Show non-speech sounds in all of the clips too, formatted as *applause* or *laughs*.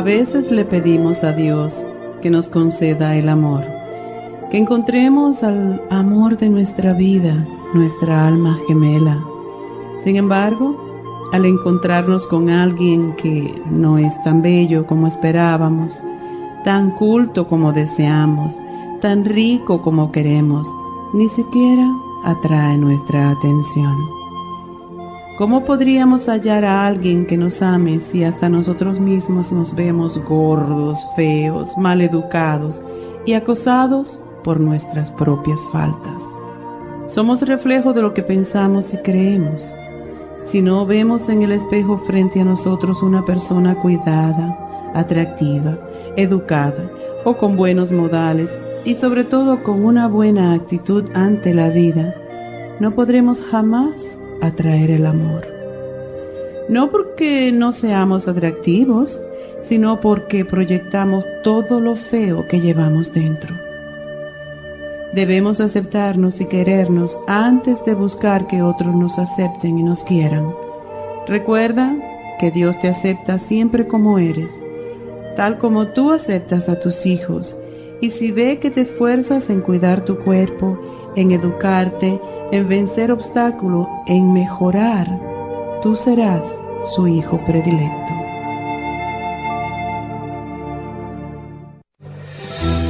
A veces le pedimos a Dios que nos conceda el amor, que encontremos al amor de nuestra vida, nuestra alma gemela. Sin embargo, al encontrarnos con alguien que no es tan bello como esperábamos, tan culto como deseamos, tan rico como queremos, ni siquiera atrae nuestra atención. ¿Cómo podríamos hallar a alguien que nos ame si hasta nosotros mismos nos vemos gordos, feos, mal educados y acosados por nuestras propias faltas? Somos reflejo de lo que pensamos y creemos. Si no vemos en el espejo frente a nosotros una persona cuidada, atractiva, educada o con buenos modales y sobre todo con una buena actitud ante la vida, no podremos jamás atraer el amor. No porque no seamos atractivos, sino porque proyectamos todo lo feo que llevamos dentro. Debemos aceptarnos y querernos antes de buscar que otros nos acepten y nos quieran. Recuerda que Dios te acepta siempre como eres, tal como tú aceptas a tus hijos, y si ve que te esfuerzas en cuidar tu cuerpo, en educarte, en vencer obstáculos, en mejorar, tú serás su hijo predilecto.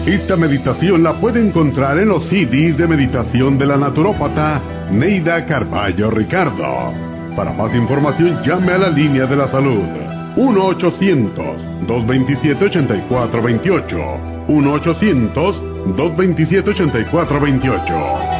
Esta meditación la puede encontrar en los CDs de meditación de la naturópata Neida Carballo Ricardo. Para más información llame a la línea de la salud 1-800-227-8428. 1-800-227-8428.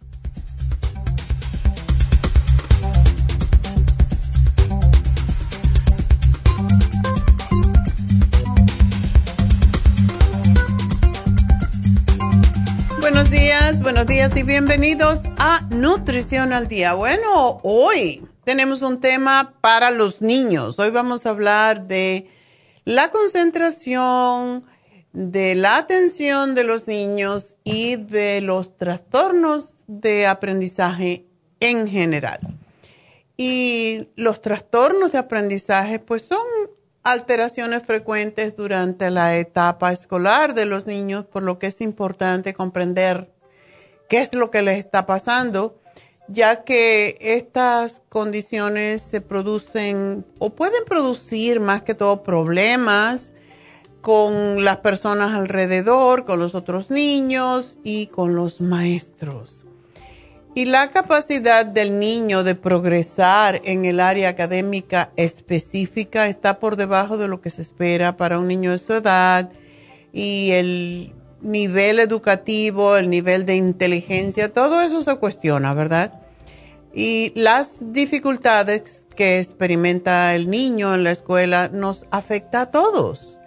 Y bienvenidos a Nutrición al Día. Bueno, hoy tenemos un tema para los niños. Hoy vamos a hablar de la concentración, de la atención de los niños y de los trastornos de aprendizaje en general. Y los trastornos de aprendizaje pues son alteraciones frecuentes durante la etapa escolar de los niños, por lo que es importante comprender qué es lo que les está pasando, ya que estas condiciones se producen o pueden producir más que todo problemas con las personas alrededor, con los otros niños y con los maestros. Y la capacidad del niño de progresar en el área académica específica está por debajo de lo que se espera para un niño de su edad y el nivel educativo, el nivel de inteligencia, todo eso se cuestiona, ¿verdad? Y las dificultades que experimenta el niño en la escuela nos afecta a todos,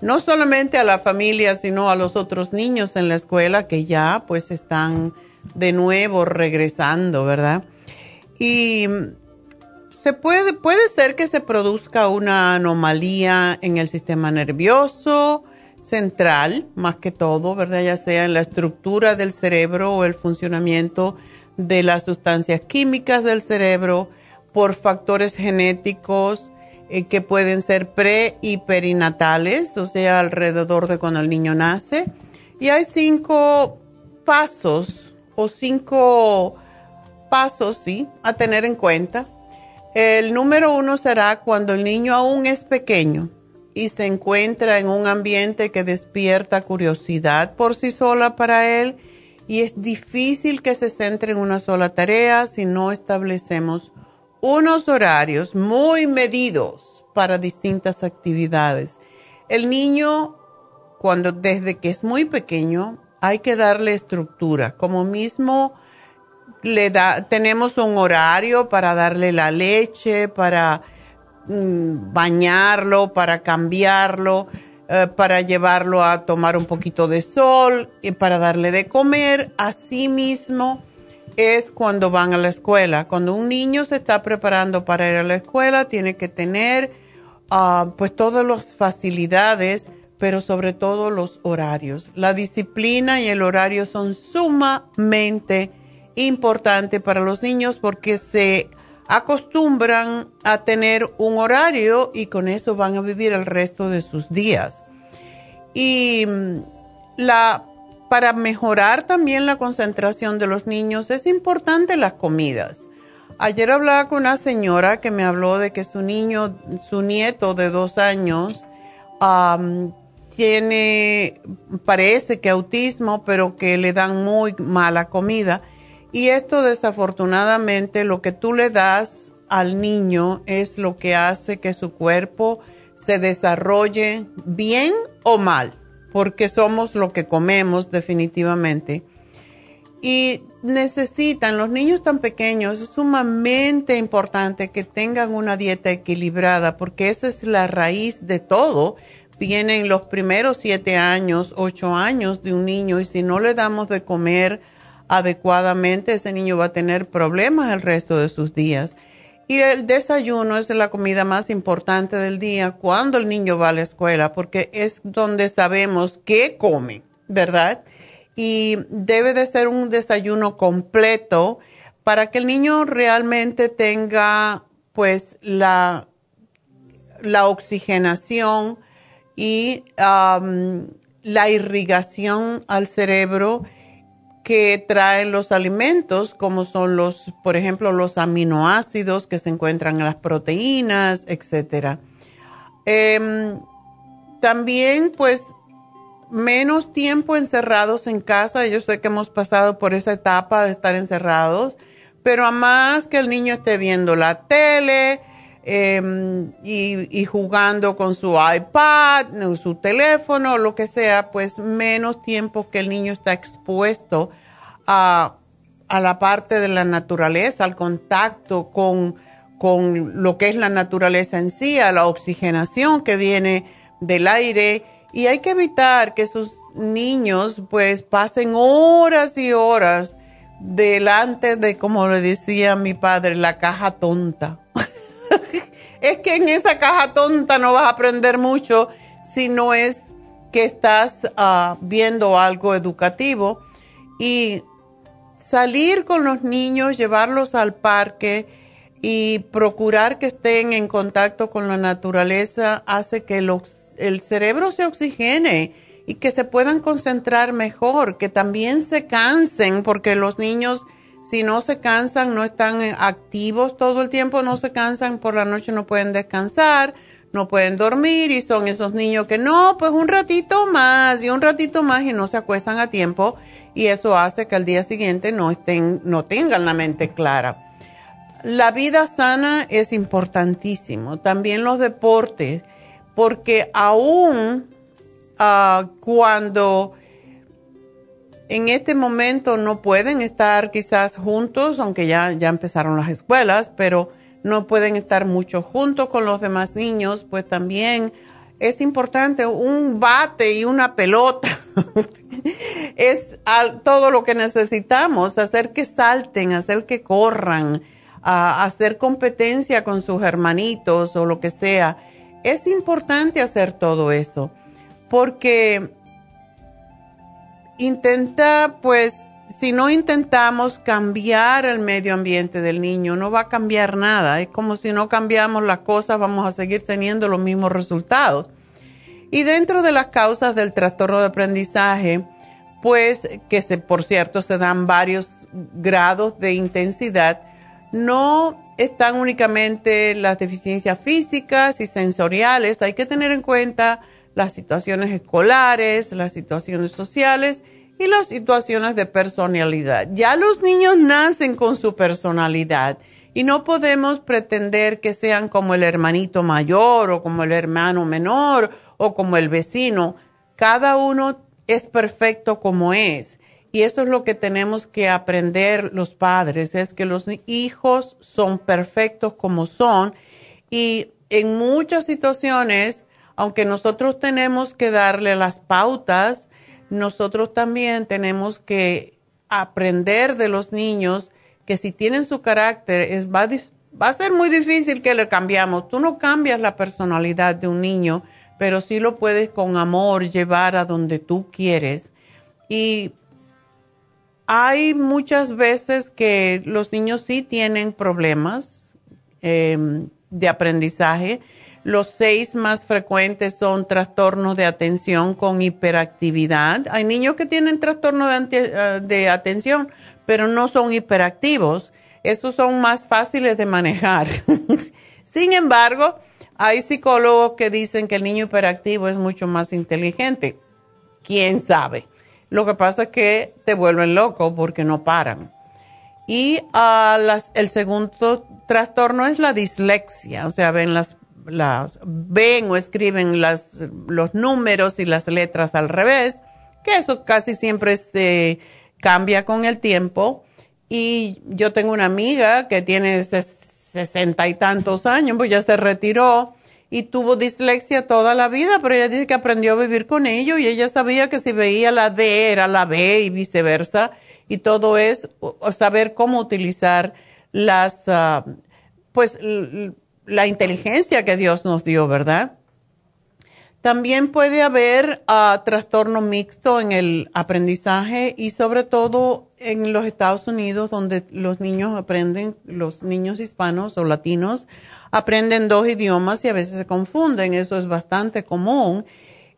no solamente a la familia, sino a los otros niños en la escuela que ya pues están de nuevo regresando, ¿verdad? Y se puede, puede ser que se produzca una anomalía en el sistema nervioso central, más que todo, ¿verdad? Ya sea en la estructura del cerebro o el funcionamiento de las sustancias químicas del cerebro por factores genéticos eh, que pueden ser pre y perinatales, o sea, alrededor de cuando el niño nace. Y hay cinco pasos o cinco pasos, sí, a tener en cuenta. El número uno será cuando el niño aún es pequeño y se encuentra en un ambiente que despierta curiosidad por sí sola para él y es difícil que se centre en una sola tarea si no establecemos unos horarios muy medidos para distintas actividades. El niño, cuando desde que es muy pequeño, hay que darle estructura, como mismo le da, tenemos un horario para darle la leche, para bañarlo, para cambiarlo eh, para llevarlo a tomar un poquito de sol y para darle de comer. Asimismo es cuando van a la escuela. Cuando un niño se está preparando para ir a la escuela, tiene que tener ah, pues todas las facilidades, pero sobre todo los horarios. La disciplina y el horario son sumamente importantes para los niños porque se acostumbran a tener un horario y con eso van a vivir el resto de sus días. Y mm, la, para mejorar también la concentración de los niños es importante las comidas. Ayer hablaba con una señora que me habló de que su niño, su nieto de dos años, tiene, parece que autismo, pero que le dan muy mala comida y esto desafortunadamente lo que tú le das al niño es lo que hace que su cuerpo se desarrolle bien o mal, porque somos lo que comemos definitivamente. Y necesitan, los niños tan pequeños, es sumamente importante que tengan una dieta equilibrada, porque esa es la raíz de todo. Vienen los primeros siete años, ocho años de un niño y si no le damos de comer, adecuadamente, ese niño va a tener problemas el resto de sus días. Y el desayuno es la comida más importante del día cuando el niño va a la escuela, porque es donde sabemos qué come, ¿verdad? Y debe de ser un desayuno completo para que el niño realmente tenga pues la, la oxigenación y la irrigación al cerebro que traen los alimentos, como son los, por ejemplo, los aminoácidos que se encuentran en las proteínas, etc. Em, también, pues, menos tiempo encerrados en casa. Yo sé que hemos pasado por esa etapa de estar encerrados, pero a más que el niño esté viendo la tele, Em, y, jugando con su iPad, su teléfono, lo que sea, pues menos tiempo que el niño está expuesto a, la parte de la naturaleza, al contacto con, con lo que es la naturaleza en sí, a la oxigenación que viene del aire. Y hay que evitar que sus niños pues pasen horas y horas delante de, como le decía mi padre, la caja tonta. Es que en esa caja tonta no vas a aprender mucho si no es que estás ah, viendo algo educativo. Y salir con los niños, llevarlos al parque y procurar que estén en contacto con la naturaleza hace que el cerebro se oxigene y que se puedan concentrar mejor, que también se cansen, porque los niños si no se cansan, no están activos todo el tiempo, no se cansan, por la noche no pueden descansar, no pueden dormir y son esos niños que no, pues un ratito más y un ratito más y no se acuestan a tiempo y eso hace que al día siguiente no estén, no tengan la mente clara. La vida sana es importantísimo, también los deportes, porque aún ah, cuando en este momento no pueden estar quizás juntos, aunque ya, ya empezaron las escuelas, pero no pueden estar mucho juntos con los demás niños, pues también es importante un bate y una pelota. *laughs* es todo lo que necesitamos, hacer que salten, hacer que corran, hacer competencia con sus hermanitos o lo que sea. Es importante hacer todo eso porque intenta, pues, si no intentamos cambiar el medio ambiente del niño, no va a cambiar nada. Es como si no cambiamos las cosas, vamos a seguir teniendo los mismos resultados. Y dentro de las causas del trastorno de aprendizaje, pues que se, por cierto se dan varios grados de intensidad, no están únicamente las deficiencias físicas y sensoriales, hay que tener en cuenta las situaciones escolares, las situaciones sociales y las situaciones de personalidad. Ya los niños nacen con su personalidad y no podemos pretender que sean como el hermanito mayor o como el hermano menor o como el vecino. Cada uno es perfecto como es. Y eso es lo que tenemos que aprender los padres, es que los hijos son perfectos como son y en muchas situaciones, aunque nosotros tenemos que darle las pautas, nosotros también tenemos que aprender de los niños que si tienen su carácter, es, va, va a ser muy difícil que le cambiamos. Tú no cambias la personalidad de un niño, pero sí lo puedes con amor llevar a donde tú quieres. Y hay muchas veces que los niños sí tienen problemas em, de aprendizaje. Los seis más frecuentes son trastornos de atención con hiperactividad. Hay niños que tienen trastorno de, eh, atención, pero no son hiperactivos. Esos son más fáciles de manejar. *laughs* Sin embargo, hay psicólogos que dicen que el niño hiperactivo es mucho más inteligente. ¿Quién sabe? Lo que pasa es que te vuelven loco porque no paran. Y uh, el segundo trastorno es la dislexia, o sea, ven las, las ven o escriben las, los números y las letras al revés, que eso casi siempre se cambia con el tiempo. Y yo tengo una amiga que tiene sesenta y tantos años, pues ya se retiró y tuvo dislexia toda la vida, pero ella dice que aprendió a vivir con ello y ella sabía que si veía la D era la B y viceversa. Y todo es saber cómo utilizar las, ah, pues, la inteligencia que Dios nos dio, ¿verdad? También puede haber uh, trastorno mixto en el aprendizaje y sobre todo en los Estados Unidos donde los niños aprenden, los niños hispanos o latinos aprenden dos idiomas y a veces se confunden, eso es bastante común.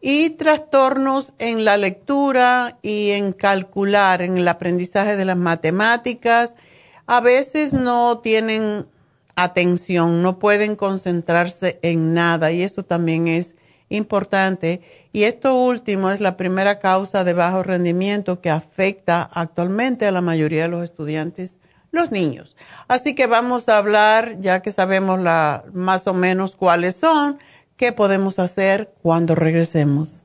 Y trastornos en la lectura y en calcular, en el aprendizaje de las matemáticas, a veces no tienen atención, no pueden concentrarse en nada y eso también es importante. Y esto último es la primera causa de bajo rendimiento que afecta actualmente a la mayoría de los estudiantes, los niños. Así que vamos a hablar, ya que sabemos la, más o menos cuáles son, qué podemos hacer cuando regresemos.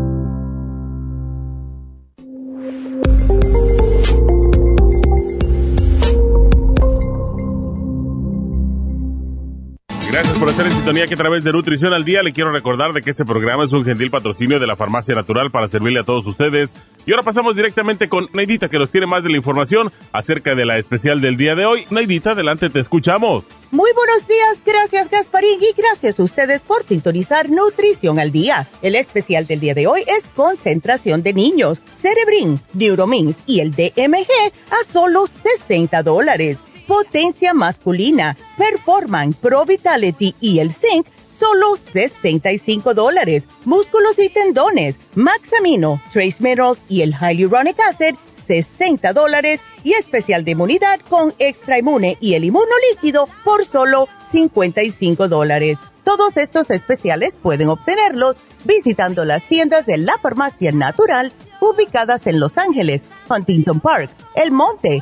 Gracias por estar en sintonía que a través de Nutrición al Día le quiero recordar de que este programa es un gentil patrocinio de la Farmacia Natural para servirle a todos ustedes. Y ahora pasamos directamente con Neidita que nos tiene más de la información acerca de la especial del día de hoy. Neidita, adelante, te escuchamos. Muy buenos días, gracias Gasparín y gracias a ustedes por sintonizar Nutrición al Día. El especial del día de hoy es concentración de niños, Cerebrin, Neuromins y el DMG a solo 60 dólares potencia masculina, Performan, Pro Vitality y el Zinc, solo 65 dólares. Músculos y tendones, Maxamino, Trace Minerals y el Hyaluronic Acid, 60 dólares. Y especial de inmunidad con Extra Inmune y el Líquido por solo 55 dólares. Todos estos especiales pueden obtenerlos visitando las tiendas de la farmacia natural ubicadas en Los Ángeles, Huntington Park, El Monte,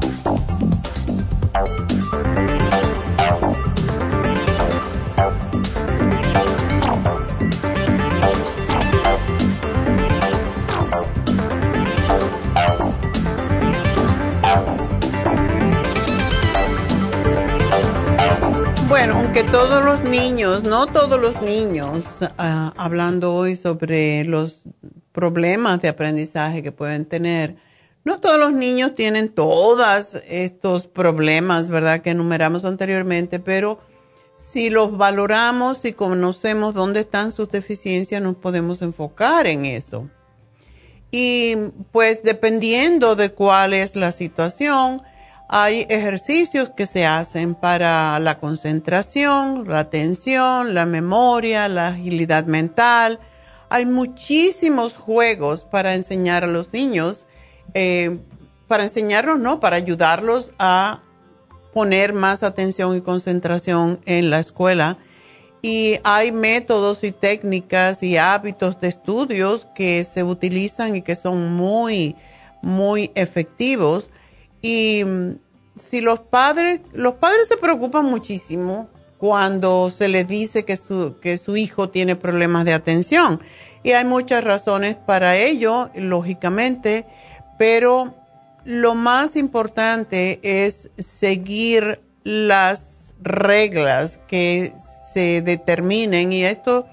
Bueno, aunque todos los niños, no todos los niños, ah, hablando hoy sobre los problemas de aprendizaje que pueden tener, no todos los niños tienen todos estos problemas, ¿verdad? Que enumeramos anteriormente, pero si los valoramos y conocemos dónde están sus deficiencias, nos podemos enfocar en eso. Y pues dependiendo de cuál es la situación, hay ejercicios que se hacen para la concentración, la atención, la memoria, la agilidad mental. Hay muchísimos juegos para enseñar a los niños, eh, para enseñarlos, no, para ayudarlos a poner más atención y concentración en la escuela. Y hay métodos y técnicas y hábitos de estudios que se utilizan y que son muy, muy efectivos y mm, si los padres, los padres se preocupan muchísimo cuando se les dice que su, que su hijo tiene problemas de atención. Y hay muchas razones para ello, lógicamente, pero lo más importante es seguir las reglas que se determinen y esto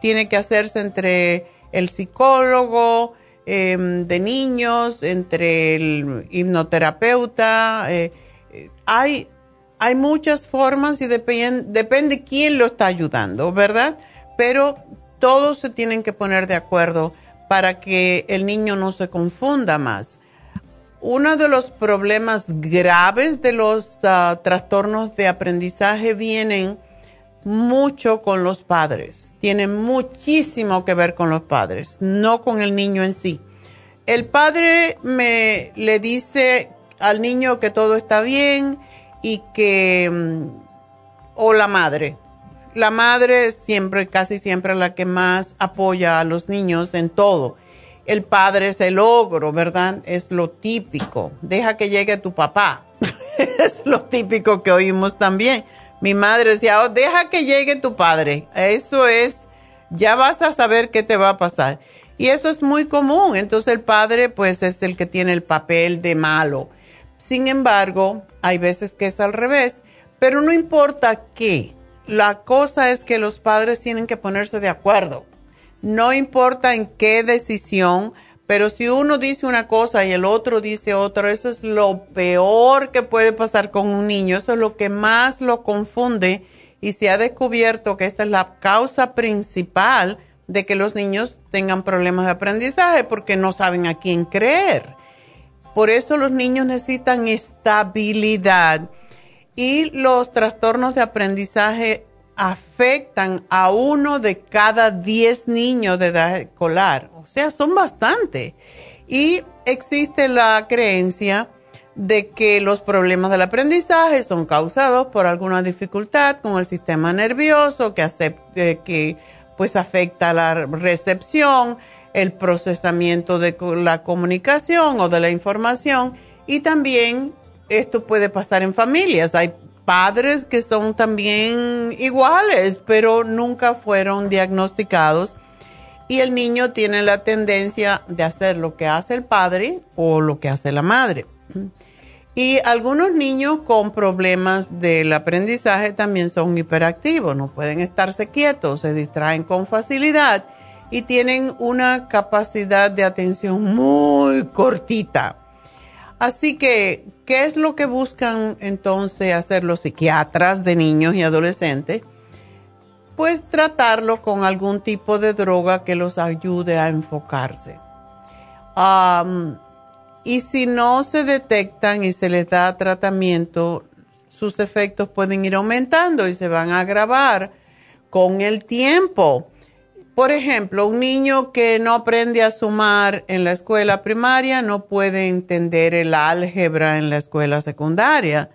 tiene que hacerse entre el psicólogo, Em, de niños, entre el hipnoterapeuta. Eh, hay, hay muchas formas y depende, depende quién lo está ayudando, ¿verdad? Pero todos se tienen que poner de acuerdo para que el niño no se confunda más. Uno de los problemas graves de los ah, trastornos de aprendizaje vienen mucho con los padres, tiene muchísimo que ver con los padres, no con el niño en sí. El padre me le dice al niño que todo está bien y que mm, o la madre. La madre siempre, casi siempre la que más apoya a los niños en todo. El padre es el ogro, ¿verdad? Es lo típico. Deja que llegue tu papá. *laughs* es lo típico que oímos también mi madre decía, oh, deja que llegue tu padre. Eso es, ya vas a saber qué te va a pasar. Y eso es muy común. Entonces el padre pues es el que tiene el papel de malo. Sin embargo, hay veces que es al revés. Pero no importa qué. La cosa es que los padres tienen que ponerse de acuerdo. No importa en qué decisión pero si uno dice una cosa y el otro dice otra, eso es lo peor que puede pasar con un niño. Eso es lo que más lo confunde y se ha descubierto que esta es la causa principal de que los niños tengan problemas de aprendizaje porque no saben a quién creer. Por eso los niños necesitan estabilidad. y los trastornos de aprendizaje afectan a uno de cada diez niños de edad escolar. O sea, son bastante. Y existe la creencia de que los problemas del aprendizaje son causados por alguna dificultad con el sistema nervioso que, eh, que pues afecta la recepción, el procesamiento de la comunicación o de la información y también esto puede pasar en familias. Hay padres que son también iguales, pero nunca fueron diagnosticados y el niño tiene la tendencia de hacer lo que hace el padre o lo que hace la madre. Y algunos niños con problemas del aprendizaje también son hiperactivos, no pueden estarse quietos, se distraen con facilidad y tienen una capacidad de atención muy cortita. Así que, ¿qué es lo que buscan entonces hacer los psiquiatras de niños y adolescentes? Pues tratarlo con algún tipo de droga que los ayude a enfocarse. Y si no se detectan y se les da tratamiento, sus efectos pueden ir aumentando y se van a agravar con el tiempo. Por ejemplo, un niño que no aprende a sumar en la escuela primaria no puede entender el álgebra en la escuela secundaria.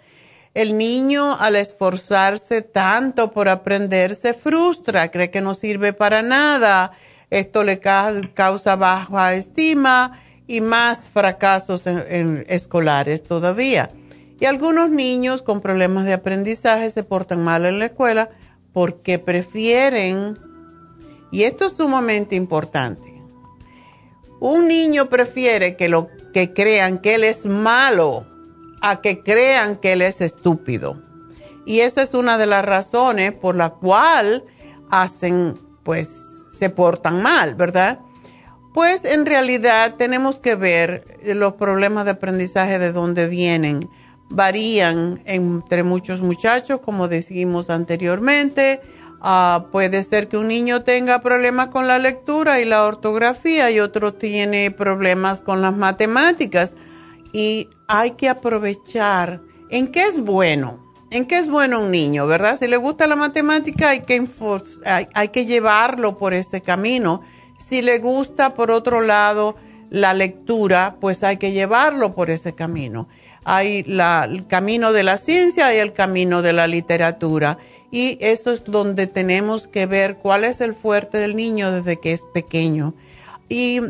El niño al esforzarse tanto por aprender se frustra, cree que no sirve para nada. Esto le causa baja estima y más fracasos en, escolares todavía. Y algunos niños con problemas de aprendizaje se portan mal en la escuela porque prefieren, y esto es sumamente importante, un niño prefiere que, lo, que crean que él es malo a que crean que él es estúpido. Y esa es una de las razones por la cual hacen, pues, se portan mal, ¿verdad? Pues en realidad tenemos que ver los problemas de aprendizaje de dónde vienen. Varían entre muchos muchachos, como decimos anteriormente. Ah, puede ser que un niño tenga problemas con la lectura y la ortografía y otro tiene problemas con las matemáticas. Y hay que aprovechar en qué es bueno, en qué es bueno un niño, ¿verdad? Si le gusta la matemática hay que, hay que llevarlo por ese camino si le gusta, por otro lado, la lectura, pues hay que llevarlo por ese camino. Hay el camino de la ciencia y el camino de la literatura. Y eso es donde tenemos que ver cuál es el fuerte del niño desde que es pequeño. Y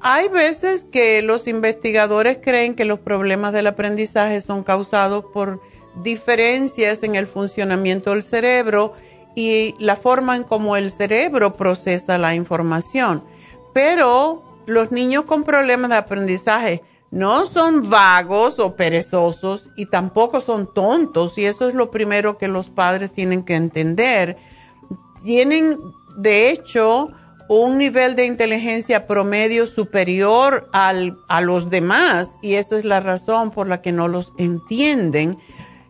hay veces que los investigadores creen que los problemas del aprendizaje son causados por diferencias en el funcionamiento del cerebro y la forma en cómo el cerebro procesa la información. Pero los niños con problemas de aprendizaje no son vagos o perezosos y tampoco son tontos y eso es lo primero que los padres tienen que entender. Tienen, de hecho, un nivel de inteligencia promedio superior al, a los demás y esa es la razón por la que no los entienden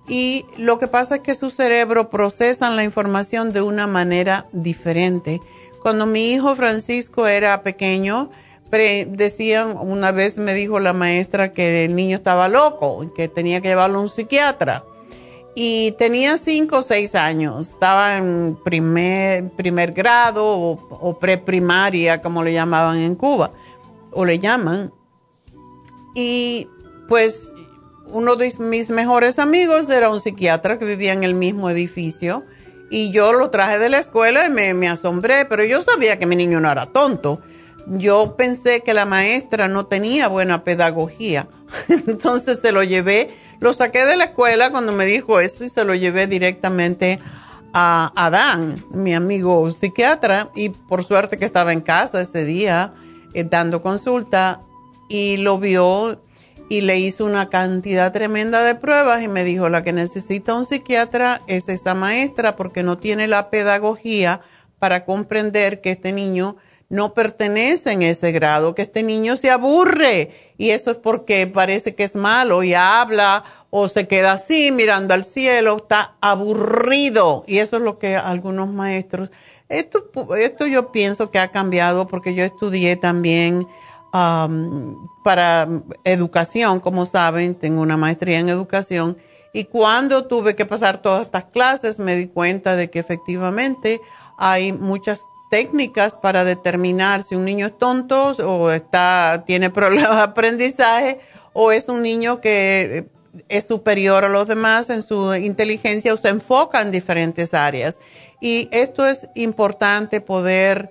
y lo que pasa es que su cerebro procesa la información de una manera diferente. Cuando mi hijo Francisco era pequeño, decían, una vez me dijo la maestra que el niño estaba loco, que tenía que llevarlo a un psiquiatra. Y tenía cinco o seis años, estaba en primer, primer grado o, o preprimaria, como le llamaban en Cuba, o le llaman. Y pues uno de mis mejores amigos era un psiquiatra que vivía en el mismo edificio y yo lo traje de la escuela y me, asombré, pero yo sabía que mi niño no era tonto. Yo pensé que la maestra no tenía buena pedagogía, *laughs* entonces se lo llevé, lo saqué de la escuela cuando me dijo eso y se lo llevé directamente a Adán, mi amigo psiquiatra, y por suerte que estaba en casa ese día eh, dando consulta y lo vio y le hizo una cantidad tremenda de pruebas y me dijo, la que necesita un psiquiatra es esa maestra porque no tiene la pedagogía para comprender que este niño no pertenece en ese grado, que este niño se aburre. Y eso es porque parece que es malo y habla o se queda así mirando al cielo, está aburrido. Y eso es lo que algunos maestros, esto, esto yo pienso que ha cambiado porque yo estudié también para educación, como saben, tengo una maestría en educación. Y cuando tuve que pasar todas estas clases, me di cuenta de que efectivamente hay muchas técnicas para determinar si un niño es tonto o está, tiene *laughs* problemas de aprendizaje o es un niño que es superior a los demás en su inteligencia o se enfoca en diferentes áreas. Y esto es importante poder,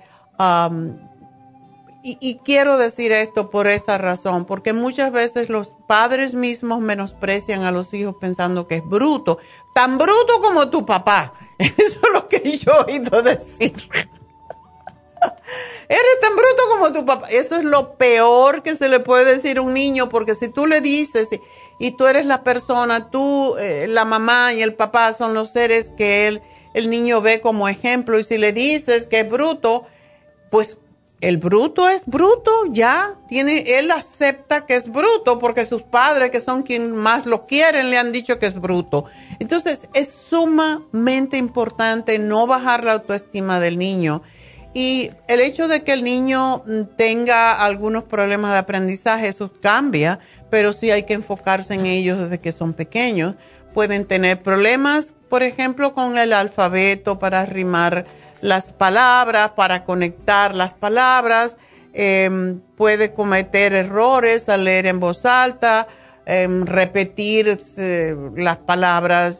y, quiero decir esto por esa razón, porque muchas veces los padres mismos menosprecian a los hijos pensando que es bruto, tan bruto como tu papá. *laughs* Eso es lo que yo he oído decir. *laughs* Eres tan bruto como tu papá. Eso es lo peor que se le puede decir a un niño, porque si tú le dices y, tú eres la persona, tú, eh, la mamá y el papá son los seres que él, el niño ve como ejemplo, y si le dices que es bruto, pues el bruto es bruto, ya tiene, él acepta que es bruto porque sus padres, que son quien más lo quieren, le han dicho que es bruto. Entonces, es sumamente importante no bajar la autoestima del niño y el hecho de que el niño tenga algunos problemas de aprendizaje, eso cambia, pero sí hay que enfocarse en ellos desde que son pequeños. Pueden tener problemas, por ejemplo, con el alfabeto para rimar las palabras, para conectar las palabras. Em, puede cometer errores al leer en voz alta, em, repetir las palabras.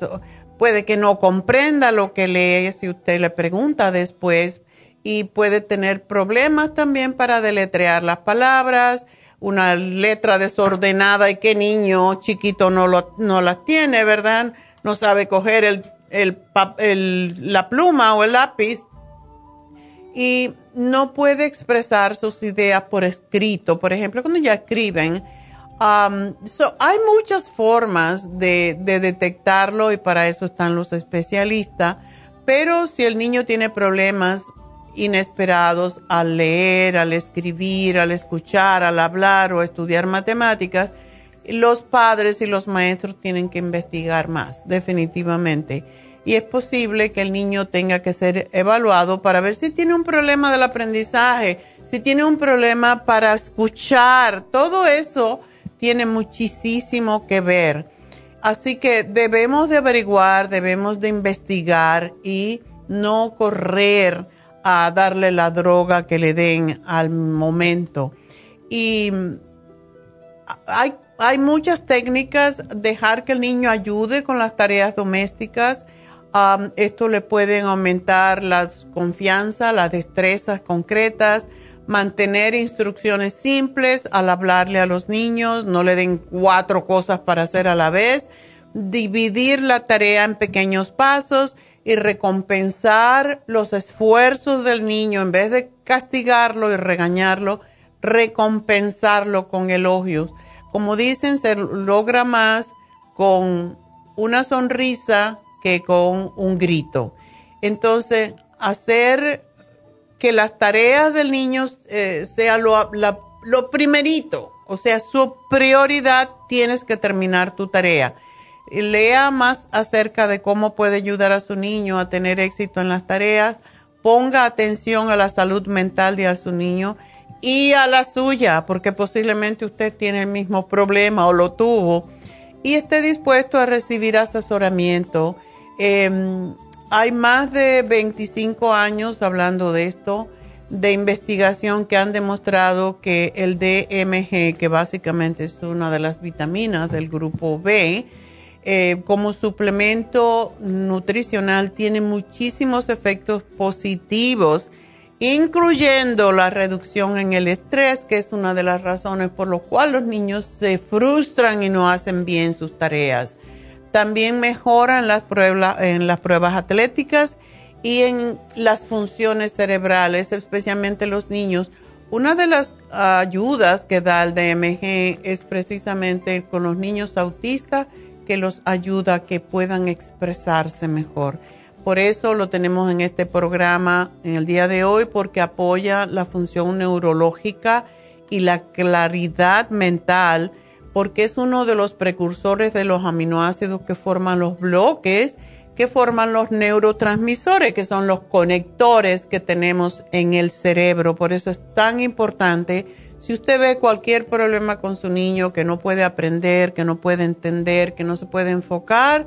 Puede que no comprenda lo que lee si usted le pregunta después y puede tener problemas también para deletrear las palabras, una letra desordenada y qué niño chiquito no, lo, no las tiene, ¿verdad? No sabe coger el, el, la pluma o el lápiz y no puede expresar sus ideas por escrito. Por ejemplo, cuando ya escriben, um, hay muchas formas de detectarlo y para eso están los especialistas. Pero si el niño tiene problemas inesperados al leer, al escribir, al escuchar, al hablar o estudiar matemáticas, los padres y los maestros tienen que investigar más, definitivamente. Y es posible que el niño tenga que ser evaluado para ver si tiene un problema del aprendizaje, si tiene un problema para escuchar. Todo eso tiene muchísimo que ver. Así que debemos de averiguar, debemos de investigar y no correr a darle la droga que le den al momento. Y hay, hay muchas técnicas, dejar que el niño ayude con las tareas domésticas. esto le pueden aumentar la confianza, las destrezas concretas, mantener instrucciones simples al hablarle a los niños, no le den cuatro cosas para hacer a la vez, dividir la tarea en pequeños pasos y recompensar los esfuerzos del niño en vez de castigarlo y regañarlo, recompensarlo con elogios. Como dicen, se logra más con una sonrisa que con un grito. Entonces, hacer que las tareas del niño eh, sea lo, lo primerito, o sea, su prioridad, tienes que terminar tu tarea lea más acerca de cómo puede ayudar a su niño a tener éxito en las tareas, ponga atención a la salud mental de su niño y a la suya, porque posiblemente usted tiene el mismo problema o lo tuvo, y esté dispuesto a recibir asesoramiento. Em, hay más de 25 años hablando de esto, de investigación que han demostrado que el DMG, que básicamente es una de las vitaminas del grupo B, eh, como suplemento nutricional tiene muchísimos efectos positivos, incluyendo la reducción en el estrés, que es una de las razones por las cuales los niños se frustran y no hacen bien sus tareas. También mejoran las pruebas, en las pruebas atléticas y en las funciones cerebrales, especialmente los niños. Una de las ayudas que da el DMG es precisamente con los niños autistas que los ayuda a que puedan expresarse mejor. Por eso lo tenemos en este programa en el día de hoy, porque apoya la función neurológica y la claridad mental, porque es uno de los precursores de los aminoácidos que forman los bloques que forman los neurotransmisores, que son los conectores que tenemos en el cerebro. Por eso es tan importante. Si usted ve cualquier problema con su niño, que no puede aprender, que no puede entender, que no se puede enfocar,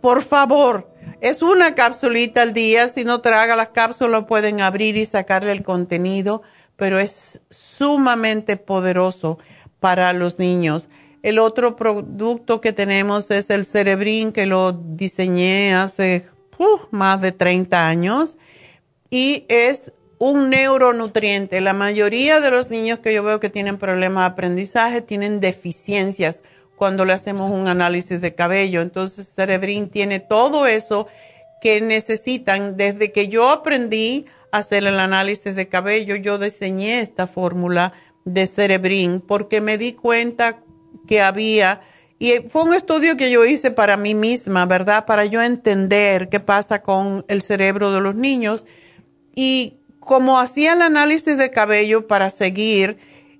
por favor, es una capsulita al día. Si no traga las cápsulas, pueden abrir y sacarle el contenido, pero es sumamente poderoso para los niños. El otro producto que tenemos es el Cerebrin, que lo diseñé hace uh, más de 30 años y es un neuronutriente. La mayoría de los niños que yo veo que tienen problemas de aprendizaje tienen deficiencias cuando le hacemos un análisis de cabello. Entonces, Cerebrin tiene todo eso que necesitan. Desde que yo aprendí a hacer el análisis de cabello, yo diseñé esta fórmula de Cerebrin porque me di cuenta que había, y fue un estudio que yo hice para mí misma, ¿verdad? Para yo entender qué pasa con el cerebro de los niños. Y como hacía el análisis de cabello para seguir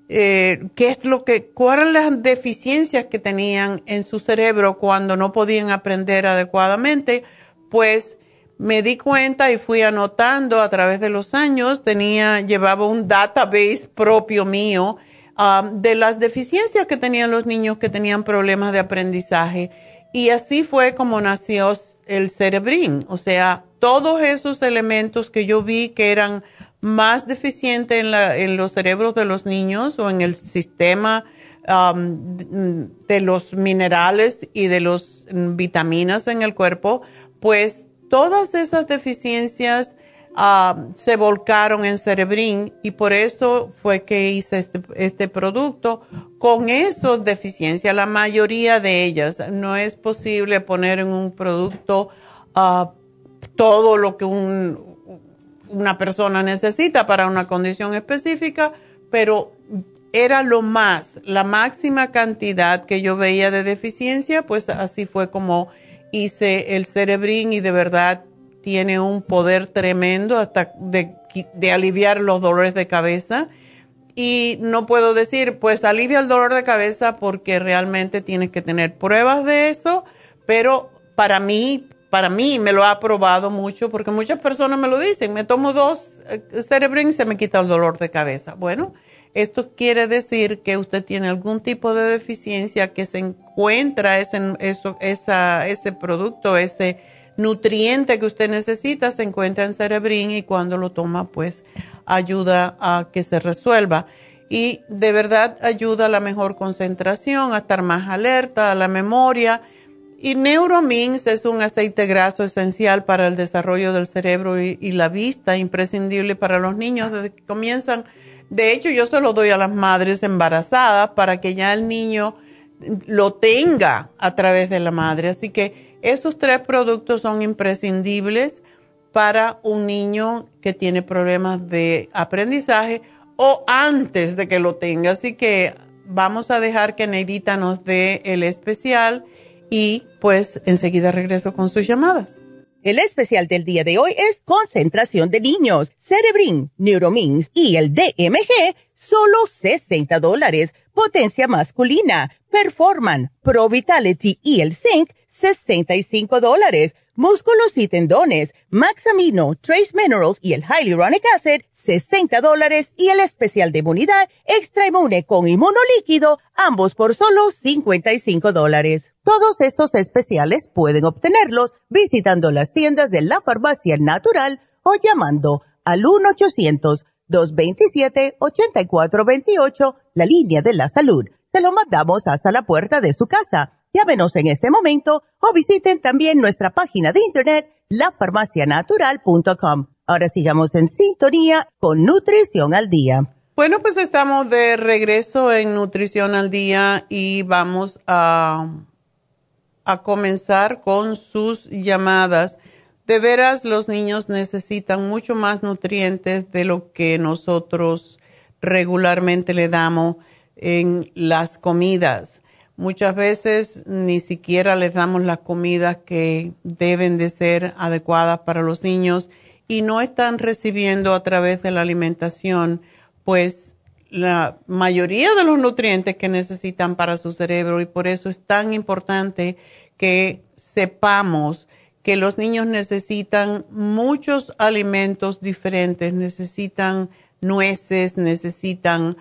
eh, qué es lo que, cuáles las deficiencias que tenían en su cerebro cuando no podían aprender adecuadamente, pues me di cuenta y fui anotando a través de los años, tenía, llevaba un database propio mío Um, de las deficiencias que tenían los niños que tenían problemas de aprendizaje. Y así fue como nació el cerebrín. O sea, todos esos elementos que yo vi que eran más deficientes en, en los cerebros de los niños o en el sistema um, de los minerales y de las vitaminas en el cuerpo, pues todas esas deficiencias Ah, se volcaron en Cerebrin y por eso fue que hice este, este producto con esas deficiencias, la mayoría de ellas. No es posible poner en un producto ah, todo lo que una persona necesita para una condición específica, pero era lo más, la máxima cantidad que yo veía de deficiencia, pues así fue como hice el Cerebrin y de verdad tiene un poder tremendo hasta de, aliviar los dolores de cabeza. Y no puedo decir, pues alivia el dolor de cabeza porque realmente tienes que tener pruebas de eso, pero para mí, para mí me lo ha probado mucho porque muchas personas me lo dicen, me tomo dos eh, Cerebrin y se me quita el dolor de cabeza. Bueno, esto quiere decir que usted tiene algún tipo de deficiencia que se encuentra ese, ese producto, ese nutriente que usted necesita se encuentra en Cerebrin y cuando lo toma pues ayuda a que se resuelva. Y de verdad ayuda a la mejor concentración, a estar más alerta, a la memoria. Y Neuromins es un aceite graso esencial para el desarrollo del cerebro y, la vista, imprescindible para los niños desde que comienzan. De hecho, yo se lo doy a las madres embarazadas para que ya el niño lo tenga a través de la madre. Así que esos tres productos son imprescindibles para un niño que tiene problemas de aprendizaje o antes de que lo tenga. Así que vamos a dejar que Neidita nos dé el especial y pues enseguida regreso con sus llamadas. El especial del día de hoy es concentración de niños, Cerebrin, Neuromins y el DMG, solo 60 dólares. Potencia masculina, Performan, Pro Vitality y el Zinc, 65 dólares. Músculos y tendones, Maxamino, Trace Minerals y el Hyaluronic Acid, 60 dólares. Y el especial de inmunidad, Extra Inmune con inmunolíquido, ambos por solo 55 dólares. Todos estos especiales pueden obtenerlos visitando las tiendas de la farmacia natural o llamando al 1-800-227-8428, la línea de la salud. Se lo mandamos hasta la puerta de su casa Llámenos en este momento o visiten también nuestra página de internet lafarmacianatural.com. Ahora sigamos en sintonía con Nutrición al Día. Bueno, pues estamos de regreso en Nutrición al Día y vamos a, a comenzar con sus llamadas. De veras, los niños necesitan mucho más nutrientes de lo que nosotros regularmente le damos en las comidas. Muchas veces ni siquiera les damos las comidas que deben de ser adecuadas para los niños y no están recibiendo a través de la alimentación pues la mayoría de los nutrientes que necesitan para su cerebro. Y por eso es tan importante que sepamos que los niños necesitan muchos alimentos diferentes, necesitan nueces, necesitan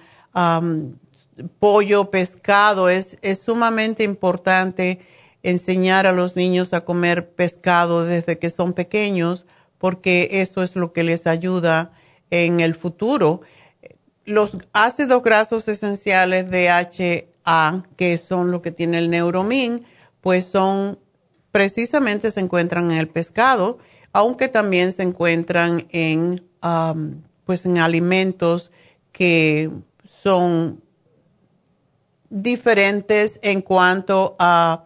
pollo, pescado. Es, es sumamente importante enseñar a los niños a comer pescado desde que son pequeños, porque eso es lo que les ayuda en el futuro. Los ácidos grasos esenciales DHA, que son lo que tiene el neuromin, pues son precisamente se encuentran en el pescado, aunque también se encuentran en pues en alimentos que son diferentes en cuanto a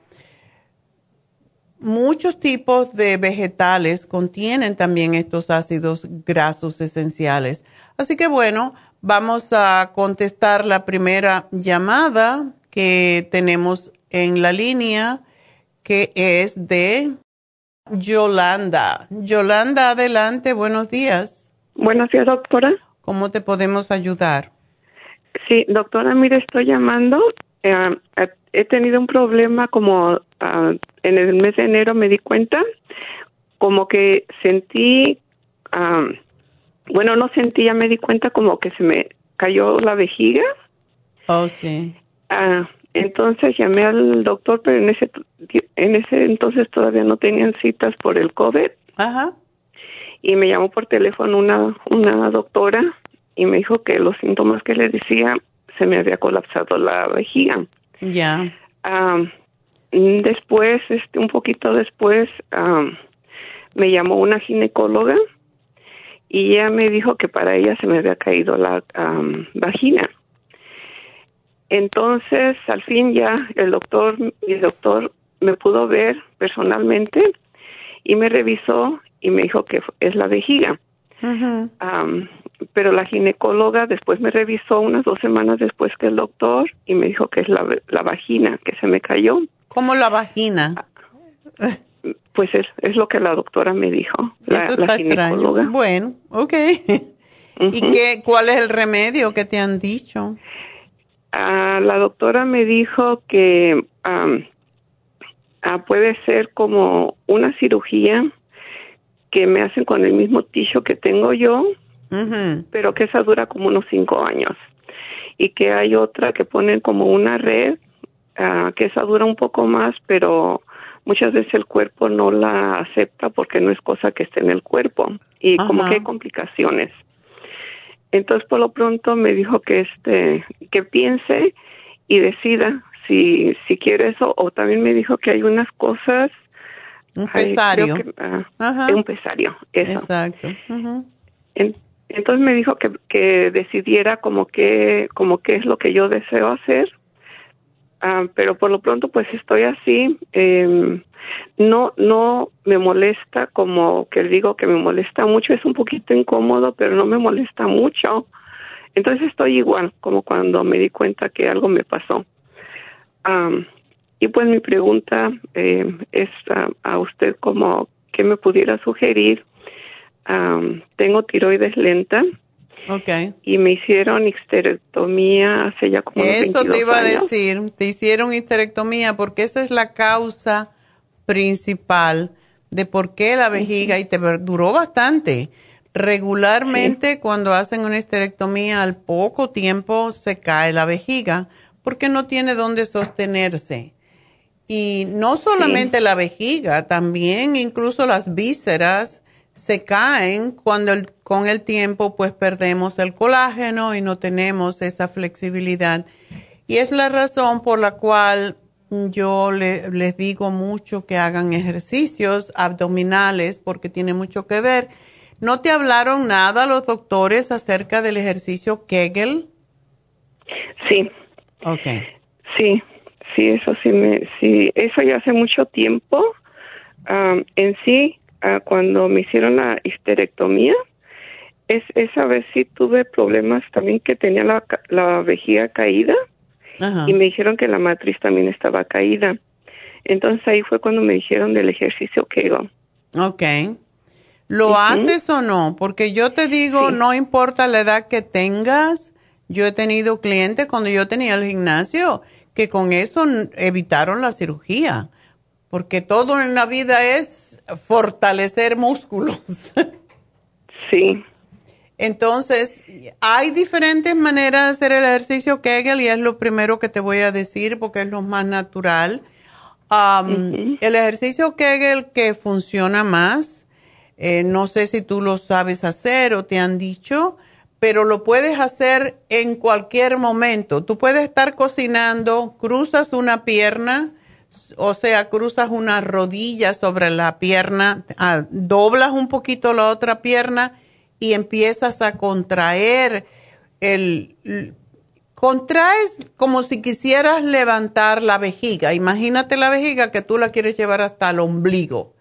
muchos tipos de vegetales contienen también estos ácidos grasos esenciales. Así que bueno, vamos a contestar la primera llamada que tenemos en la línea, que es de Yolanda. Yolanda, adelante, buenos días. Buenos días, doctora. ¿Cómo te podemos ayudar? Sí, doctora, mire, estoy llamando. Eh, he tenido un problema como ah, en el mes de enero me di cuenta, como que sentí, ah, bueno, no sentí, ya me di cuenta como que se me cayó la vejiga. Oh, sí. Ah, entonces llamé al doctor, pero en ese, en ese entonces todavía no tenían citas por el COVID. Ajá. Y me llamó por teléfono una, una doctora y me dijo que los síntomas que le decía se me había colapsado la vejiga. Ya. después, este, un poquito después, me llamó una ginecóloga y ella me dijo que para ella se me había caído la vagina. Entonces, al fin ya el doctor, mi doctor me pudo ver personalmente y me revisó y me dijo que es la vejiga pero la ginecóloga después me revisó unas dos semanas después que el doctor y me dijo que es la, la vagina que se me cayó. ¿Cómo la vagina? Pues es, es lo que la doctora me dijo, la, ginecóloga. Bueno, ok. ¿Y qué, cuál es el remedio que te han dicho? Ah, la doctora me dijo que ah, puede ser como una cirugía que me hacen con el mismo ticho que tengo yo, pero que esa dura como unos cinco años. Y que hay otra que ponen como una red, ah, que esa dura un poco más, pero muchas veces el cuerpo no la acepta porque no es cosa que esté en el cuerpo y como que hay complicaciones. Entonces, por lo pronto me dijo que este que piense y decida si si quiere eso o también me dijo que hay unas cosas un pesario. Ah, un pesario, eso. Exacto. Entonces me dijo que, que decidiera como que, como qué es lo que yo deseo hacer. Ah, pero por lo pronto pues estoy así. Eh, no, no me molesta como que digo que me molesta mucho. Es un poquito incómodo, pero no me molesta mucho. Entonces estoy igual como cuando me di cuenta que algo me pasó. Y pues mi pregunta eh, es a, usted como que me pudiera sugerir. Tengo tiroides lenta. Okay. Y me hicieron histerectomía hace ya como Eso te iba a decir, te hicieron histerectomía porque esa es la causa principal de por qué la vejiga y te duró bastante. Regularmente cuando hacen una histerectomía al poco tiempo se cae la vejiga porque no tiene dónde sostenerse. Y no solamente la vejiga, también incluso las vísceras se caen cuando con el tiempo pues perdemos el colágeno y no tenemos esa flexibilidad. Y es la razón por la cual yo les digo mucho que hagan ejercicios abdominales porque tiene mucho que ver. ¿No te hablaron nada los doctores acerca del ejercicio Kegel? Sí. Ok. Sí, sí, eso sí me, sí, eso ya hace mucho tiempo. en sí, ah, cuando me hicieron la histerectomía, es, esa vez sí tuve problemas también que tenía la, la vejiga caída y me dijeron que la matriz también estaba caída. Entonces ahí fue cuando me dijeron del ejercicio que hago. Ok. ¿Lo haces o no? Porque yo te digo, no importa la edad que tengas, yo he tenido clientes cuando yo tenía el gimnasio que con eso evitaron la cirugía porque todo en la vida es fortalecer músculos. *laughs* Sí. Entonces, hay diferentes maneras de hacer el ejercicio Kegel y es lo primero que te voy a decir porque es lo más natural. Um, el ejercicio Kegel que funciona más, eh, no sé si tú lo sabes hacer o te han dicho, pero lo puedes hacer en cualquier momento. Tú puedes estar cocinando, cruzas una pierna, o sea, cruzas una rodilla sobre la pierna, ah, doblas un poquito la otra pierna y empiezas a contraer el, contraes como si quisieras levantar la vejiga. Imagínate la vejiga que tú la quieres llevar hasta el ombligo.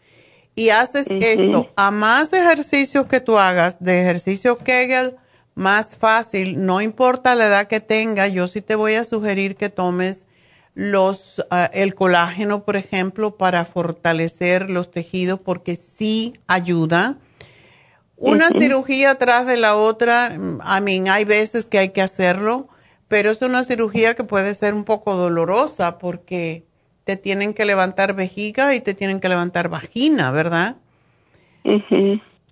Y haces esto. A más ejercicios que tú hagas, de ejercicio Kegel, más fácil, no importa la edad que tenga, yo sí te voy a sugerir que tomes los, ah, el colágeno, por ejemplo, para fortalecer los tejidos, porque sí ayuda. Una cirugía atrás de la otra, a mí hay veces que hay que hacerlo, pero es una cirugía que puede ser un poco dolorosa porque te tienen que levantar vejiga y te tienen que levantar vagina, ¿verdad?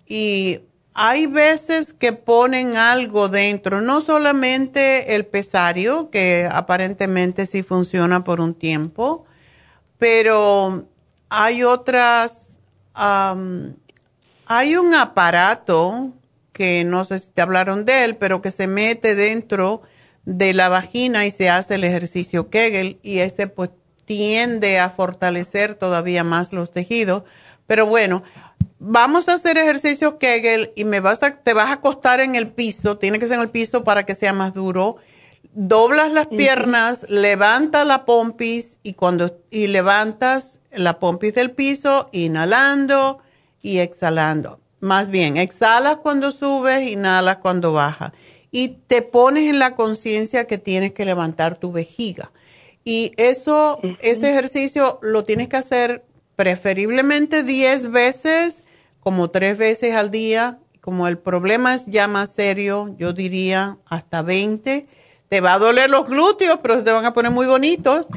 Y hay veces que ponen algo dentro, no solamente el pesario, que aparentemente sí funciona por un tiempo, pero hay otras, hay un aparato que no sé si te hablaron de él, pero que se mete dentro de la vagina y se hace el ejercicio Kegel y ese pues tiende a fortalecer todavía más los tejidos. Pero bueno, vamos a hacer ejercicio Kegel y me vas a, te vas a acostar en el piso, tiene que ser en el piso para que sea más duro. Doblas las piernas, levanta la pompis y cuando y levantas la pompis del piso, inhalando y exhalando. Más bien, exhalas cuando subes, inhalas cuando bajas. Y te pones en la conciencia que tienes que levantar tu vejiga. Y eso, ese ejercicio lo tienes que hacer preferiblemente 10 veces, como tres veces al día. Como el problema es ya más serio, yo diría hasta 20. Te va a doler los glúteos, pero te van a poner muy bonitos.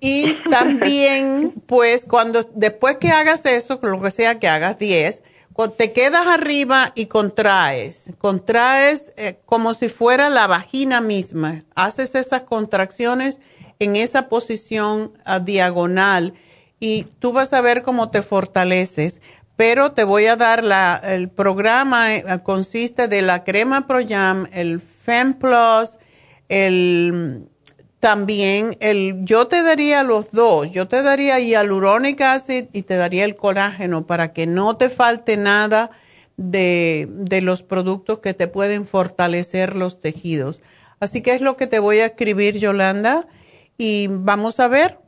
Y *laughs* también, pues, cuando después que hagas eso, lo que sea que hagas 10, cuando te quedas arriba y contraes, contraes eh, como si fuera la vagina misma, haces esas contracciones en esa posición ah, diagonal y tú vas a ver cómo te fortaleces. Pero te voy a dar la, el programa, eh, consiste de la crema ProYam, el FemPlus, el también el, yo te daría los dos, yo te daría hyaluronic acid y te daría el colágeno para que no te falte nada de, de, los productos que te pueden fortalecer los tejidos. Así que es lo que te voy a escribir, Yolanda, y vamos a ver.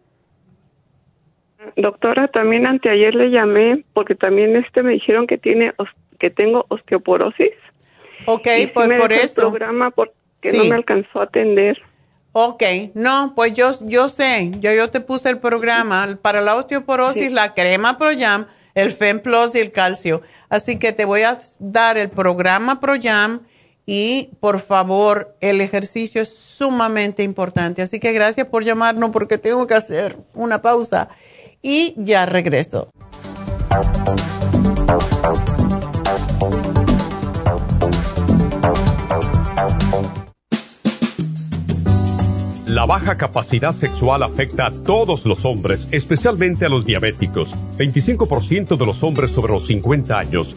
Doctora, también anteayer le llamé porque también este me dijeron que tiene que tengo osteoporosis. Ok, pues por eso. El programa porque no me alcanzó a atender. Ok, no, pues yo, yo sé, yo, yo te puse el programa para la osteoporosis, la crema ProYam, el FemPlus y el calcio. Así que te voy a dar el programa ProYam y por favor, el ejercicio es sumamente importante. Así que gracias por llamarnos porque tengo que hacer una pausa y ya regreso. La baja capacidad sexual afecta a todos los hombres, especialmente a los diabéticos. 25% de los hombres sobre los 50 años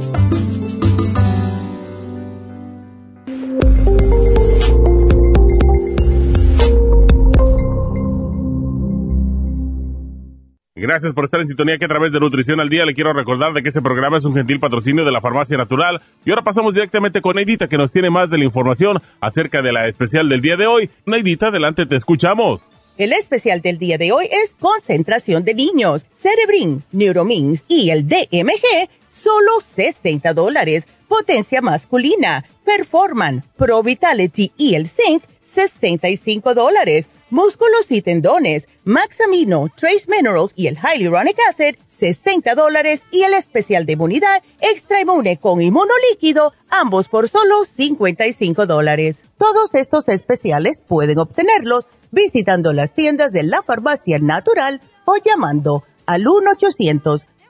Gracias por estar en sintonía que a través de Nutrición al Día le quiero recordar de que este programa es un gentil patrocinio de la Farmacia Natural. Y ahora pasamos directamente con Neidita que nos tiene más de la información acerca de la especial del día de hoy. Neidita, adelante, te escuchamos. El especial del día de hoy es concentración de niños, Cerebrin, Neuromins y el DMG, solo 60 dólares. Potencia masculina, Performan, Pro Vitality y el Zinc, 65 dólares músculos y tendones, Maxamino, Trace Minerals y el Hyaluronic Acid, 60 dólares y el especial de inmunidad Extra Inmune con inmunolíquido, ambos por solo 55 dólares. Todos estos especiales pueden obtenerlos visitando las tiendas de la farmacia natural o llamando al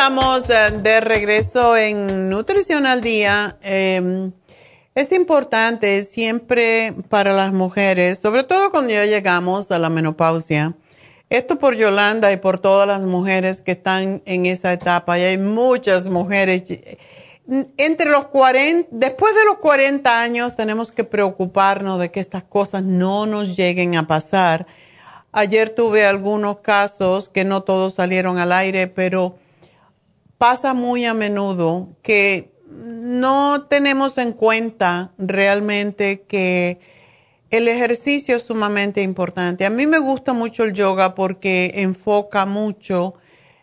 Estamos eh, de regreso en Nutrición al Día. Em, es importante siempre para las mujeres, sobre todo cuando ya llegamos a la menopausia. Esto por Yolanda y por todas las mujeres que están en esa etapa. Y hay muchas mujeres. Entre los 40, después de los 40 años tenemos que preocuparnos de que estas cosas no nos lleguen a pasar. Ayer tuve algunos casos que no todos salieron al aire, pero pasa muy a menudo que no tenemos en cuenta realmente que el ejercicio es sumamente importante. A mí me gusta mucho el yoga porque enfoca mucho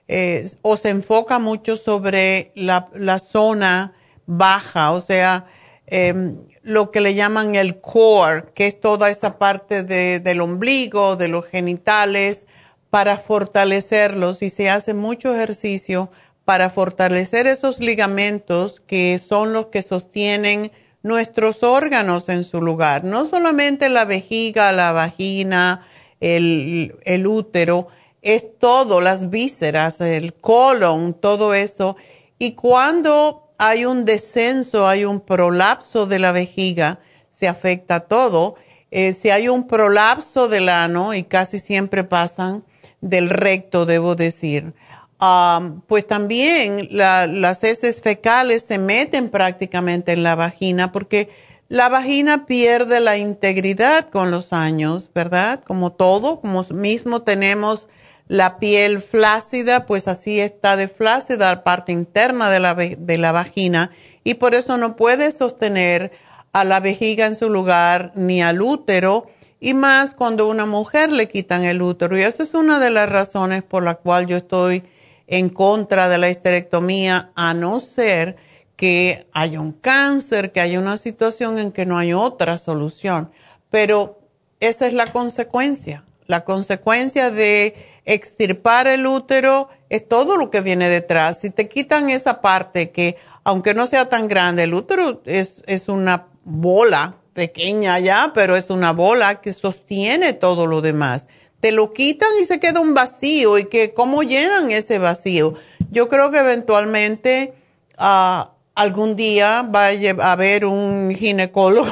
eh, o se enfoca mucho sobre la, zona baja, o sea, em, lo que le llaman el core, que es toda esa parte del ombligo, de los genitales, para fortalecerlos y se hace mucho ejercicio para fortalecer esos ligamentos que son los que sostienen nuestros órganos en su lugar. No solamente la vejiga, la vagina, el, útero, es todo, las vísceras, el colon, todo eso. Y cuando hay un descenso, hay un prolapso de la vejiga, se afecta todo. Eh, si hay un prolapso del ano, y casi siempre pasan del recto, debo decir, pues también las heces fecales se meten prácticamente en la vagina porque la vagina pierde la integridad con los años, ¿verdad? Como todo, como mismo tenemos la piel flácida, pues así está de flácida la parte interna de la, de la vagina y por eso no puede sostener a la vejiga en su lugar ni al útero y más cuando una mujer le quitan el útero. Y esa es una de las razones por la cual yo estoy en contra de la histerectomía, a no ser que haya un cáncer, que haya una situación en que no hay otra solución. Pero esa es la consecuencia. La consecuencia de extirpar el útero es todo lo que viene detrás. Si te quitan esa parte que, aunque no sea tan grande, el útero es, es una bola pequeña ya, pero es una bola que sostiene todo lo demás te lo quitan y se queda un vacío y que cómo llenan ese vacío. Yo creo que eventualmente ah, algún día va a haber un ginecólogo,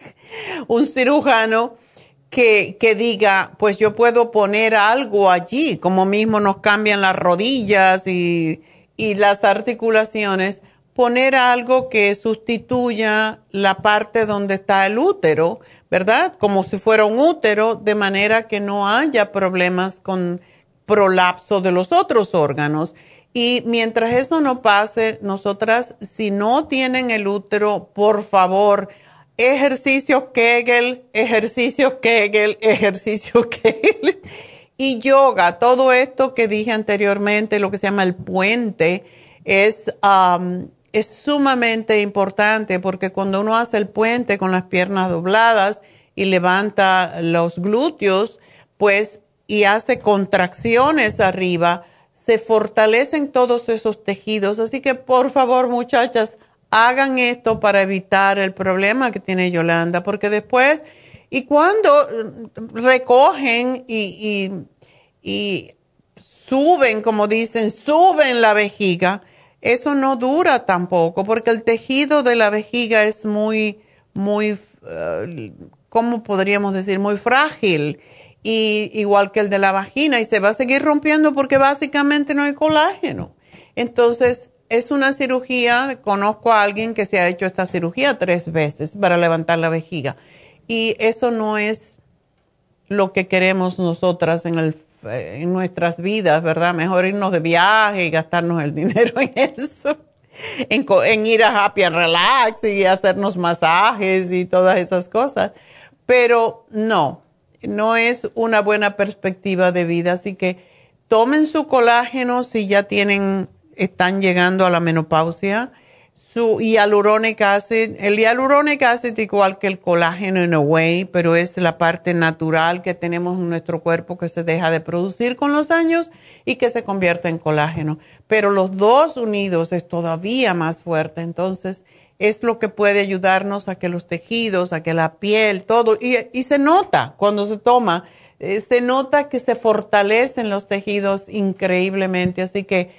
*laughs* un cirujano que, que, diga, pues yo puedo poner algo allí, como mismo nos cambian las rodillas y, y las articulaciones poner algo que sustituya la parte donde está el útero, ¿verdad? Como si fuera un útero, de manera que no haya problemas con prolapso de los otros órganos. Y mientras eso no pase, nosotras, si no tienen el útero, por favor, ejercicios Kegel, ejercicios Kegel, *laughs* ejercicios Kegel y yoga. Todo esto que dije anteriormente, lo que se llama el puente, es, es sumamente importante porque cuando uno hace el puente con las piernas dobladas y levanta los glúteos, pues, y hace contracciones arriba, se fortalecen todos esos tejidos. Así que, por favor, muchachas, hagan esto para evitar el problema que tiene Yolanda, porque después, y cuando recogen y, y, suben, como dicen, suben la vejiga, eso no dura tampoco, porque el tejido de la vejiga es muy, muy, uh, ¿cómo podríamos decir? Muy frágil, y, igual que el de la vagina, y se va a seguir rompiendo porque básicamente no hay colágeno. Entonces, es una cirugía, conozco a alguien que se ha hecho esta cirugía tres veces para levantar la vejiga y eso no es lo que queremos nosotras en, el, en nuestras vidas, ¿verdad? Mejor irnos de viaje y gastarnos el dinero *laughs* en eso, en, ir a Happy and Relax y hacernos masajes y todas esas cosas. Pero no, no es una buena perspectiva de vida, así que tomen su colágeno si ya tienen están llegando a la menopausia. Su hyaluronic acid, el hyaluronic acid igual que el colágeno en a way, pero es la parte natural que tenemos en nuestro cuerpo que se deja de producir con los años y que se convierte en colágeno. Pero los dos unidos es todavía más fuerte, entonces es lo que puede ayudarnos a que los tejidos, a que la piel, todo, y, y se nota cuando se toma, eh, se nota que se fortalecen los tejidos increíblemente, así que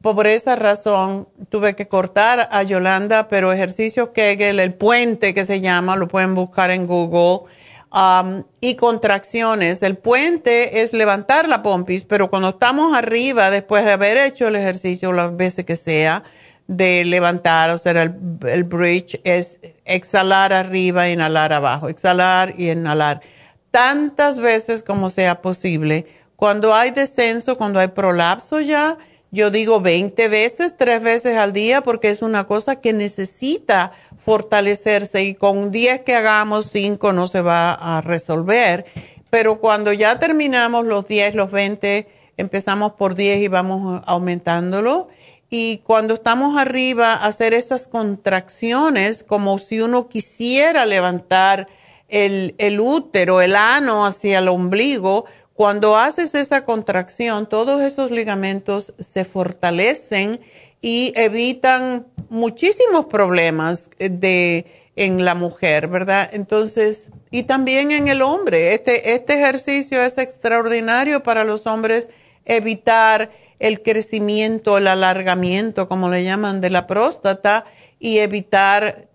por esa razón tuve que cortar a Yolanda, pero ejercicios Kegel, el puente que se llama, lo pueden buscar en Google, um, y contracciones. El puente es levantar la pompis, pero cuando estamos arriba, después de haber hecho el ejercicio las veces que sea, de levantar, o sea, el, el bridge es exhalar arriba, inhalar abajo, exhalar y inhalar. Tantas veces como sea posible. Cuando hay descenso, cuando hay prolapso ya, yo digo 20 veces, tres veces al día, porque es una cosa que necesita fortalecerse y con 10 que hagamos, 5 no se va a resolver. Pero cuando ya terminamos los 10, los 20, empezamos por 10 y vamos aumentándolo. Y cuando estamos arriba, hacer esas contracciones como si uno quisiera levantar el, el útero, el ano hacia el ombligo, cuando haces esa contracción, todos esos ligamentos se fortalecen y evitan muchísimos problemas de, en la mujer, ¿verdad? Entonces, y también en el hombre. Este, este ejercicio es extraordinario para los hombres evitar el crecimiento, el alargamiento, como le llaman, de la próstata y evitar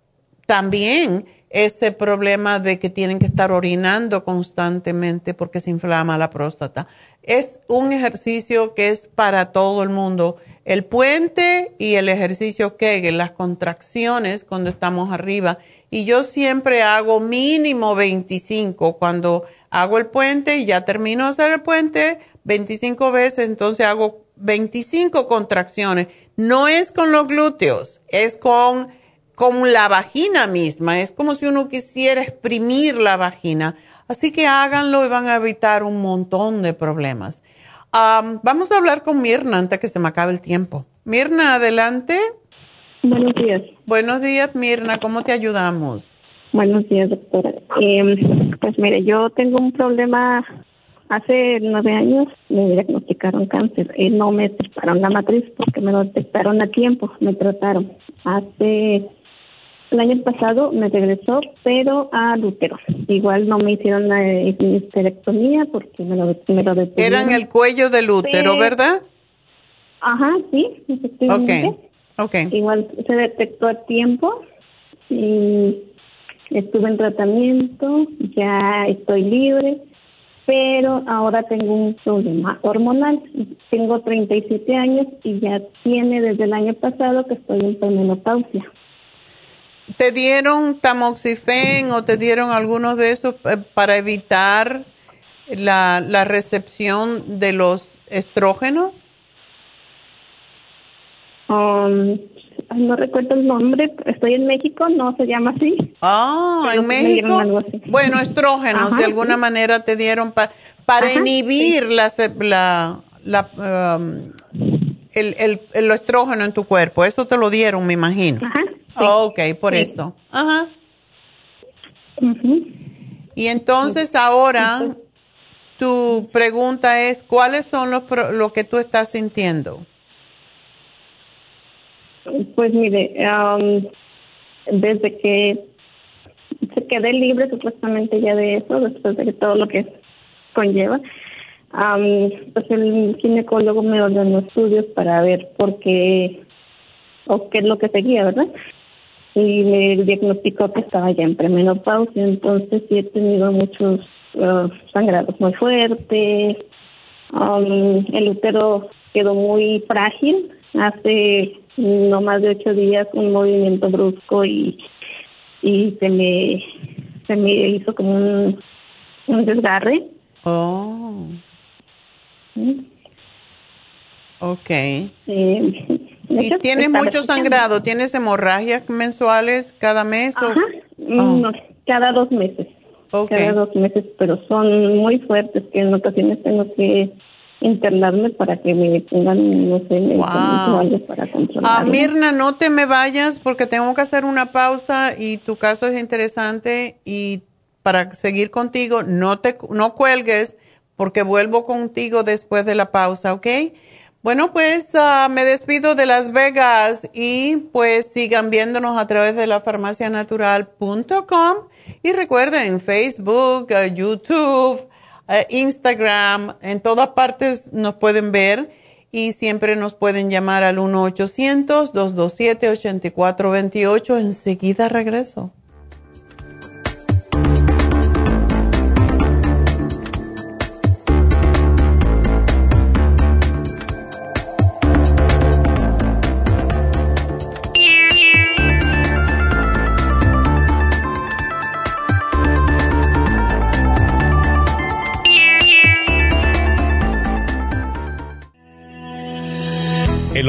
también ese problema de que tienen que estar orinando constantemente porque se inflama la próstata. Es un ejercicio que es para todo el mundo. El puente y el ejercicio Kegel, las contracciones cuando estamos arriba. Y yo siempre hago mínimo 25 cuando hago el puente y ya termino de hacer el puente 25 veces, entonces hago 25 contracciones. No es con los glúteos, es con con la vagina misma. Es como si uno quisiera exprimir la vagina. Así que háganlo y van a evitar un montón de problemas. vamos a hablar con Mirna antes que se me acabe el tiempo. Mirna, adelante. Buenos días. Buenos días, Mirna. ¿Cómo te ayudamos? Buenos días, doctora. Em, pues mire, yo tengo un problema. Hace nueve años me diagnosticaron cáncer y no me trataron la matriz porque me lo detectaron a tiempo, me trataron. Hace el año pasado me regresó, pero a útero. Igual no me hicieron la histerectomía porque me lo, me lo Era en el cuello del útero, ¿verdad? Ajá, sí, efectivamente. Okay. Igual se detectó a tiempo y estuve en tratamiento, ya estoy libre pero ahora tengo un problema hormonal. Tengo 37 años y ya tiene desde el año pasado que estoy en menopausia. ¿Te dieron tamoxifen o te dieron algunos de esos eh, para evitar la, la recepción de los estrógenos? Um, no recuerdo el nombre, estoy en México, no se llama así. Ah, en México. Bueno, estrógenos de alguna manera te dieron para inhibir la, la, um, el, el, el, estrógeno en tu cuerpo. Eso te lo dieron, me imagino. Ajá. Ok, por eso. Ajá. Y entonces ahora tu pregunta es, ¿cuáles son los lo que tú estás sintiendo? Pues mire, desde que se quedé libre supuestamente ya de eso, después de todo lo que conlleva, pues el ginecólogo me ordenó estudios para ver por qué o qué es lo que seguía, ¿verdad? Y me diagnosticó que estaba ya en premenopausia, entonces sí he tenido muchos uh, sangrados muy fuertes, el útero quedó muy frágil, hace no más de ocho días un movimiento brusco y, y se me se me hizo como un, un desgarre. Oh. Ok. Eh, ¿Y tienes mucho sangrado? ¿Tienes hemorragias mensuales cada mes? Ajá. Oh. No, cada dos meses. Okay. Cada dos meses, pero son muy fuertes que en ocasiones tengo que internarme para que me pongan, no sé, wow. para controlar. Ah, Mirna, no te me vayas porque tengo que hacer una pausa y tu caso es interesante y para seguir contigo, no te no cuelgues porque vuelvo contigo después de la pausa, ¿ok? Bueno, pues uh, me despido de Las Vegas y pues sigan viéndonos a través de la farmacianatural.com y recuerden Facebook, uh, YouTube, eh, Instagram, en todas partes nos pueden ver y siempre nos pueden llamar al 1-800-227-8428. Enseguida regreso.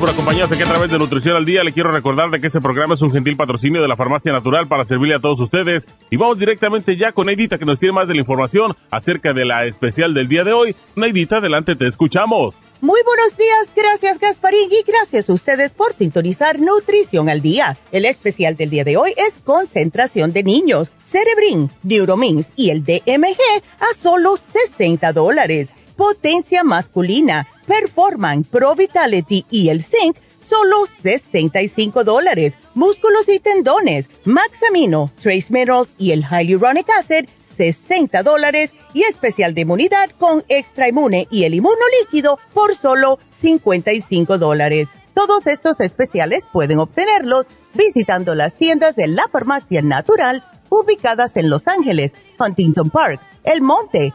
Por acompañarnos aquí a través de Nutrición al Día. Le quiero recordar de que este programa es un gentil patrocinio de la Farmacia Natural para servirle a todos ustedes. Y vamos directamente ya con Neidita que nos tiene más de la información acerca de la especial del día de hoy. Neidita, adelante, te escuchamos. Muy buenos días, gracias Gasparín y gracias a ustedes por sintonizar Nutrición al Día. El especial del día de hoy es concentración de niños, Cerebrin, Neuromins y el DMG a solo 60 dólares. Potencia masculina Performan, Pro Vitality y el Zinc, solo 65 dólares. Músculos y tendones, Max Amino, Trace Minerals y el Hyaluronic Acid, 60 dólares. Y especial de inmunidad con Extra Inmune y el Inmuno Líquido por solo 55 dólares. Todos estos especiales pueden obtenerlos visitando las tiendas de la Farmacia Natural ubicadas en Los Ángeles, Huntington Park, El Monte,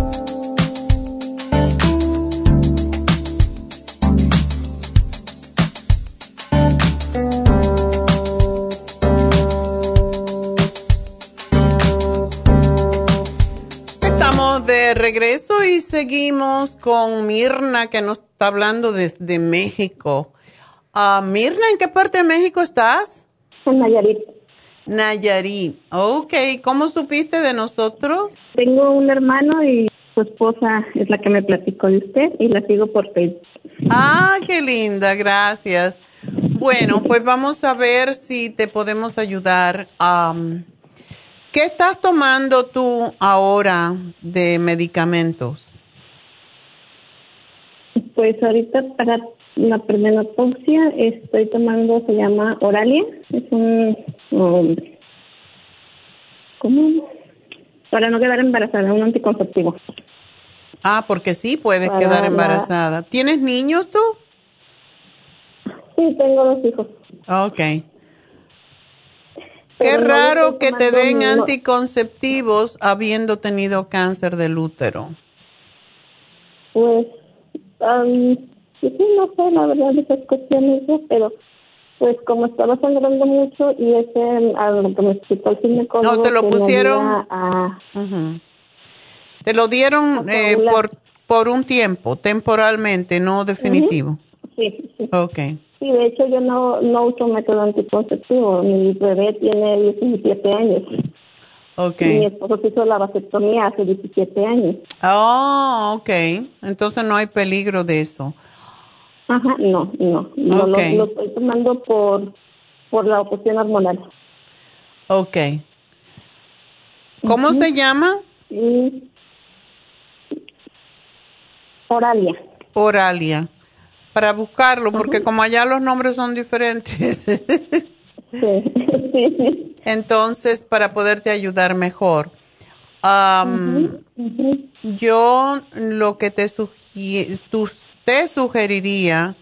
Regreso y seguimos con Mirna que nos está hablando desde México. Uh, Mirna, ¿en qué parte de México estás? En Nayarit. Nayarit, ok. ¿Cómo supiste de nosotros? Tengo un hermano y su esposa es la que me platicó de usted y la sigo por Facebook. Ah, qué linda, gracias. Bueno, pues vamos a ver si te podemos ayudar. Um, ¿Qué estás tomando tú ahora de medicamentos? Pues ahorita para la premenopausia estoy tomando, se llama Oralia, es un, um, ¿cómo? Para no quedar embarazada, un anticonceptivo. Ah, porque sí puedes quedar embarazada. ¿Tienes niños tú? Sí, tengo dos hijos. Ok. Qué raro que te den anticonceptivos habiendo tenido cáncer del útero. Pues, um, sí, no sé, la verdad, esas cuestiones, pero pues como estaba sangrando mucho y ese, a lo que me explicó el. No, te lo pusieron... Te lo dieron eh, por, por un tiempo, temporalmente, no definitivo. Sí, sí. Ok. Sí, de hecho yo no, no uso método anticonceptivo. Mi bebé tiene 17 años. Ok. mi esposo hizo la vasectomía hace 17 años. Oh, ok. Entonces no hay peligro de eso. Ajá, no, no. lo, estoy tomando por, por la cuestión hormonal. Ok. ¿Cómo se llama? Oralia. Oralia para buscarlo, porque como allá los nombres son diferentes. Entonces, para poderte ayudar mejor. Yo lo que te, te sugeriría,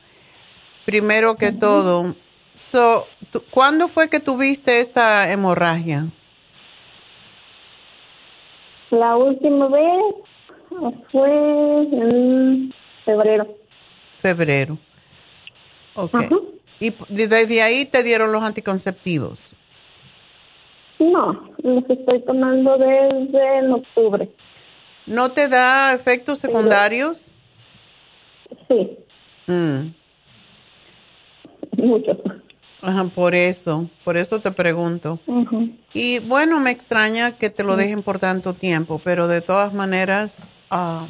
primero que todo, so, ¿cuándo fue que tuviste esta hemorragia? La última vez fue en febrero febrero. Ok. ¿Y desde ahí te dieron los anticonceptivos? No, los estoy tomando desde octubre. ¿No te da efectos secundarios? Sí. Mm. Muchos. Ajá, por eso, por eso te pregunto. Y bueno, me extraña que te lo dejen por tanto tiempo, pero de todas maneras, uh,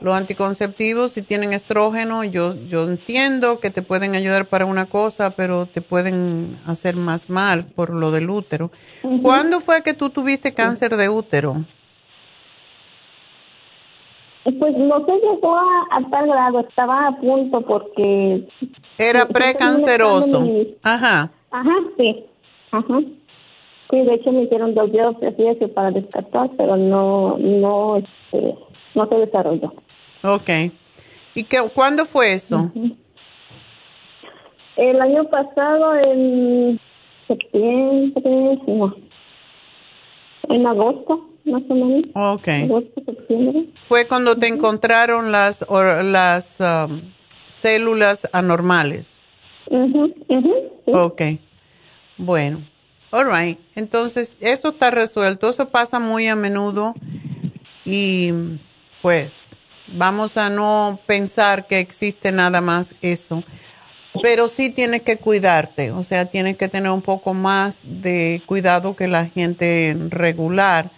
los anticonceptivos, si tienen estrógeno, yo, yo entiendo que te pueden ayudar para una cosa, pero te pueden hacer más mal por lo del útero. ¿Cuándo fue que tú tuviste cáncer de útero? Pues no se llegó a, tal grado, estaba a punto porque... Era precanceroso. Ajá. Ajá, sí. Ajá. Sí, de hecho me hicieron dos biopsias para descartar, pero no, no, este, no se desarrolló. Ok. ¿Y qué, cuándo fue eso? El año pasado, en septiembre, no. En agosto, más o menos. Ok. Fue cuando te encontraron las, las um, células anormales. Mhm. Ok. Bueno. All right. Entonces, eso está resuelto. Eso pasa muy a menudo. Y pues vamos a no pensar que existe nada más eso. Pero sí tienes que cuidarte, o sea, tienes que tener un poco más de cuidado que la gente regular.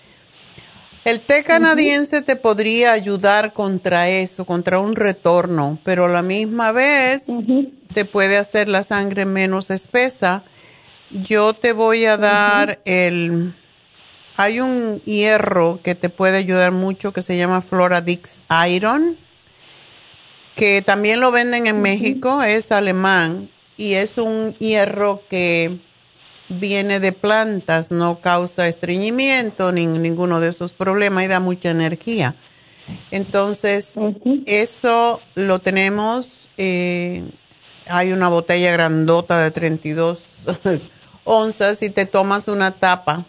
El té canadiense te podría ayudar contra eso, contra un retorno, pero a la misma vez te puede hacer la sangre menos espesa. Yo te voy a dar el hay un hierro que te puede ayudar mucho que se llama Floradix Iron, que también lo venden en México, es alemán y es un hierro que viene de plantas, no causa estreñimiento ni ninguno de esos problemas y da mucha energía. Entonces, eso lo tenemos, eh, hay una botella grandota de 32 *laughs* onzas y te tomas una tapa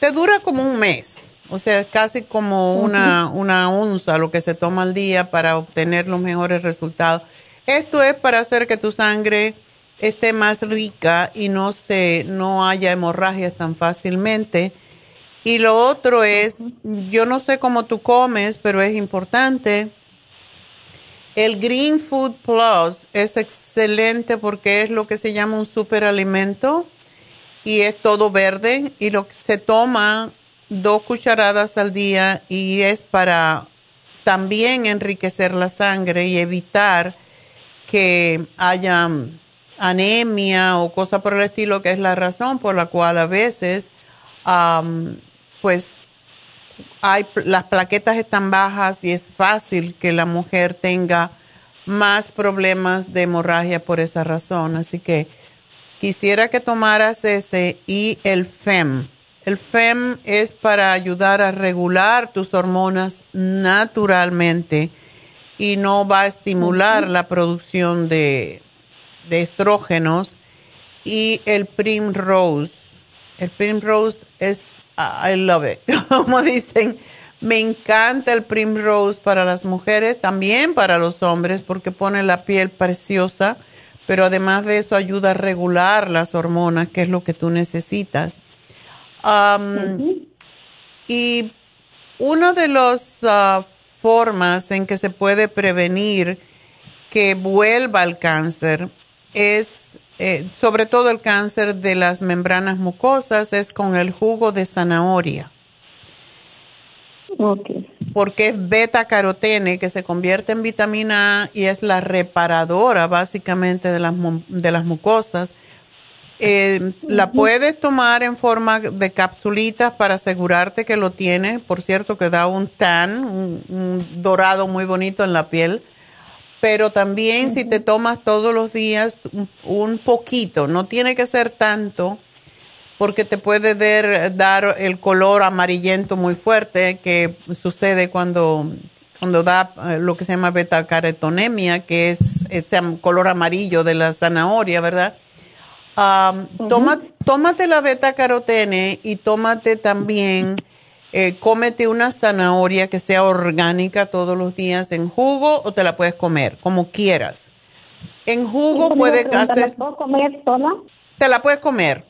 te dura como un mes, o sea, casi como una, una onza lo que se toma al día para obtener los mejores resultados. Esto es para hacer que tu sangre esté más rica y no se no haya hemorragias tan fácilmente. Y lo otro es, yo no sé cómo tú comes, pero es importante. El Green Food Plus es excelente porque es lo que se llama un superalimento y es todo verde y lo que se toma dos cucharadas al día y es para también enriquecer la sangre y evitar que haya anemia o cosa por el estilo, que es la razón por la cual a veces pues hay, las plaquetas están bajas y es fácil que la mujer tenga más problemas de hemorragia por esa razón. Así que quisiera que tomaras ese y el FEM. El FEM es para ayudar a regular tus hormonas naturalmente y no va a estimular la producción de, de, estrógenos. Y el Primrose. El Primrose es, I love it. *laughs* Como dicen, me encanta el Primrose para las mujeres, también para los hombres, porque pone la piel preciosa pero además de eso ayuda a regular las hormonas, que es lo que tú necesitas. Y una de las ah, formas en que se puede prevenir que vuelva el cáncer es, eh, sobre todo el cáncer de las membranas mucosas, es con el jugo de zanahoria. Okay porque es beta carotene que se convierte en vitamina A y es la reparadora básicamente de las, de las mucosas. Eh, la puedes tomar en forma de capsulitas para asegurarte que lo tienes. Por cierto, que da un tan, un, dorado muy bonito en la piel. Pero también si te tomas todos los días un poquito, no tiene que ser tanto, porque te puede dar, el color amarillento muy fuerte que sucede cuando, cuando da eh, lo que se llama beta-caretonemia, que es ese color amarillo de la zanahoria, ¿verdad? toma, tómate la beta-carotene y tómate también, eh, cómete una zanahoria que sea orgánica todos los días en jugo o te la puedes comer, como quieras. En jugo puedes hacer... ¿Te la puedo comer sola? Te la puedes comer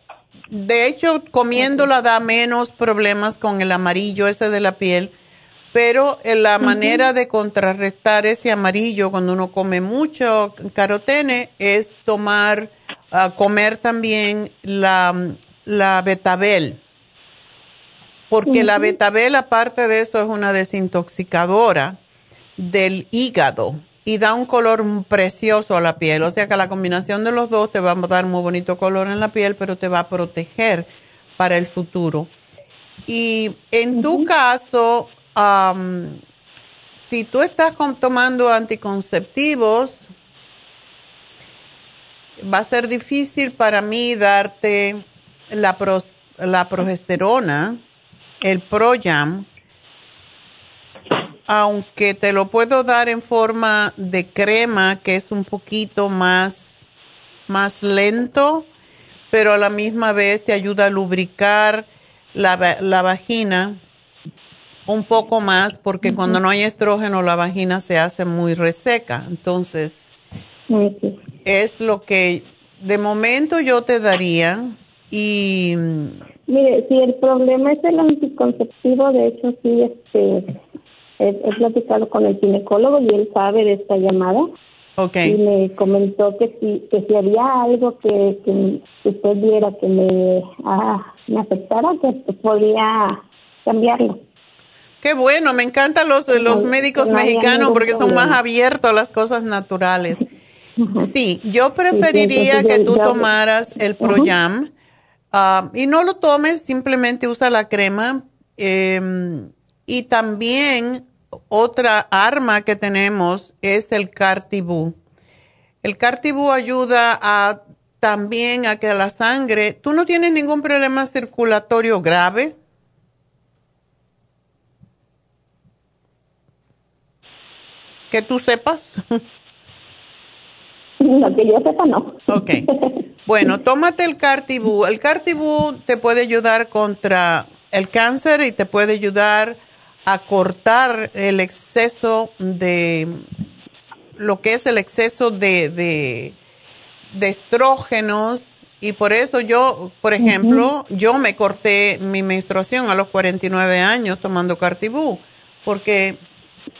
de hecho, comiéndola da menos problemas con el amarillo ese de la piel, pero la manera de contrarrestar ese amarillo cuando uno come mucho carotene es tomar ah, comer también la, la betabel, porque la betabel, aparte de eso, es una desintoxicadora del hígado y da un color precioso a la piel. O sea que la combinación de los dos te va a dar muy bonito color en la piel, pero te va a proteger para el futuro. Y en tu caso, si tú estás tomando anticonceptivos, va a ser difícil para mí darte la, la progesterona, el Projam, aunque te lo puedo dar en forma de crema, que es un poquito más, más lento, pero a la misma vez te ayuda a lubricar la, la vagina un poco más porque cuando no hay estrógeno la vagina se hace muy reseca. Entonces, es lo que de momento yo te daría y... Mire, si el problema es el anticonceptivo, de hecho sí, este, he, platicado con el ginecólogo y él sabe de esta llamada. Okay. Y me comentó que si, que si había algo que, que usted viera que me, ah, me afectara, que podría cambiarlo. Qué bueno, me encantan los, los médicos mexicanos porque son más abiertos a las cosas naturales. *laughs* Sí, yo preferiría que tú tomaras el Proyam ah, y no lo tomes, simplemente usa la crema. Em, y también otra arma que tenemos es el Cartibú. El Cartibú ayuda a, también a que la sangre, tú no tienes ningún problema circulatorio grave. que tú sepas. *laughs* No, que yo sepa no. Ok. Bueno, tómate el Cartibú. El Cartibú te puede ayudar contra el cáncer y te puede ayudar a cortar el exceso de lo que es el exceso de, de, estrógenos. Y por eso yo, por ejemplo, yo me corté mi menstruación a los 49 años tomando Cartibú porque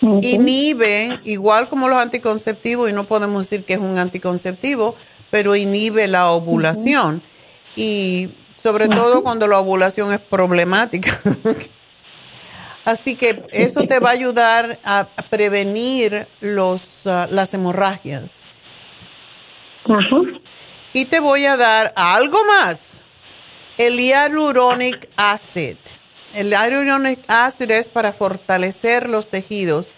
inhibe, igual como los anticonceptivos, y no podemos decir que es un anticonceptivo, pero inhibe la ovulación. Y sobre todo cuando la ovulación es problemática. *laughs* Así que eso te va a ayudar a prevenir los, ah, las hemorragias. Y te voy a dar algo más, el hyaluronic acid. El hyaluronic acid es para fortalecer los tejidos.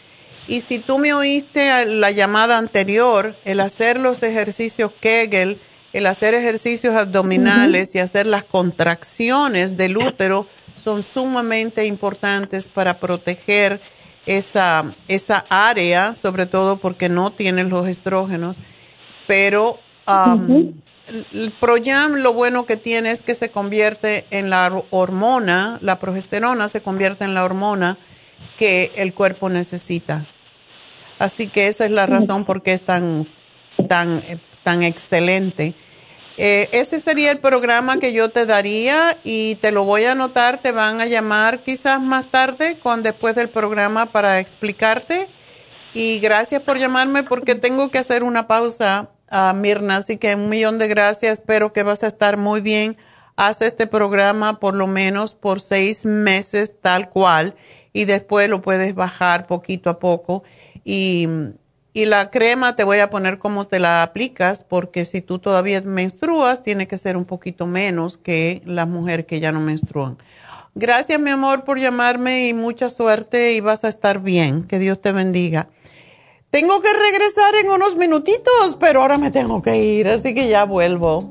Y si tú me oíste la llamada anterior, el hacer los ejercicios Kegel, el hacer ejercicios abdominales y hacer las contracciones del útero son sumamente importantes para proteger esa, esa área, sobre todo porque no tienen los estrógenos. Pero um, el Proyam lo bueno que tiene es que se convierte en la hormona, la progesterona se convierte en la hormona que el cuerpo necesita. Así que esa es la razón por qué es tan, tan, tan excelente. Eh, ese sería el programa que yo te daría y te lo voy a anotar. Te van a llamar quizás más tarde, con después del programa, para explicarte. Y gracias por llamarme porque tengo que hacer una pausa a Mirna, así que un millón de gracias, espero que vas a estar muy bien. Haz este programa por lo menos por seis meses tal cual y después lo puedes bajar poquito a poco. Y, y la crema te voy a poner como te la aplicas porque si tú todavía menstruas tiene que ser un poquito menos que las mujeres que ya no menstruan. Gracias mi amor por llamarme y mucha suerte y vas a estar bien. Que Dios te bendiga. Tengo que regresar en unos minutitos, pero ahora me tengo que ir, así que ya vuelvo.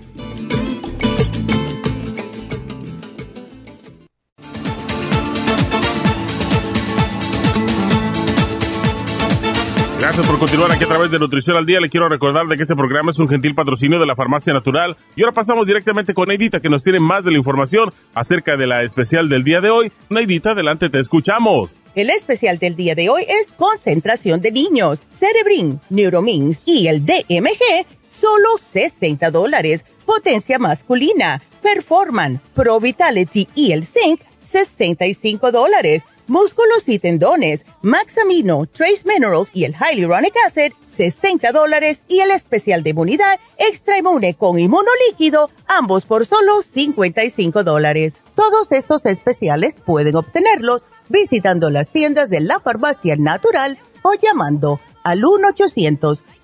Por continuar aquí a través de Nutrición al Día. Le quiero recordar de que este programa es un gentil patrocinio de la Farmacia Natural. Y ahora pasamos directamente con Neidita, que nos tiene más de la información acerca de la especial del día de hoy. Neidita, adelante, te escuchamos. El especial del día de hoy es concentración de niños, Cerebrin, Neuromins y el DMG, solo 60 dólares. Potencia masculina, Performan, Pro Vitality y el Zinc, 65 dólares músculos y tendones, Maxamino, Trace Minerals y el Hyaluronic Acid, 60 dólares y el especial de inmunidad Extra Inmune con inmunolíquido, ambos por solo 55 dólares. Todos estos especiales pueden obtenerlos visitando las tiendas de la farmacia natural o llamando al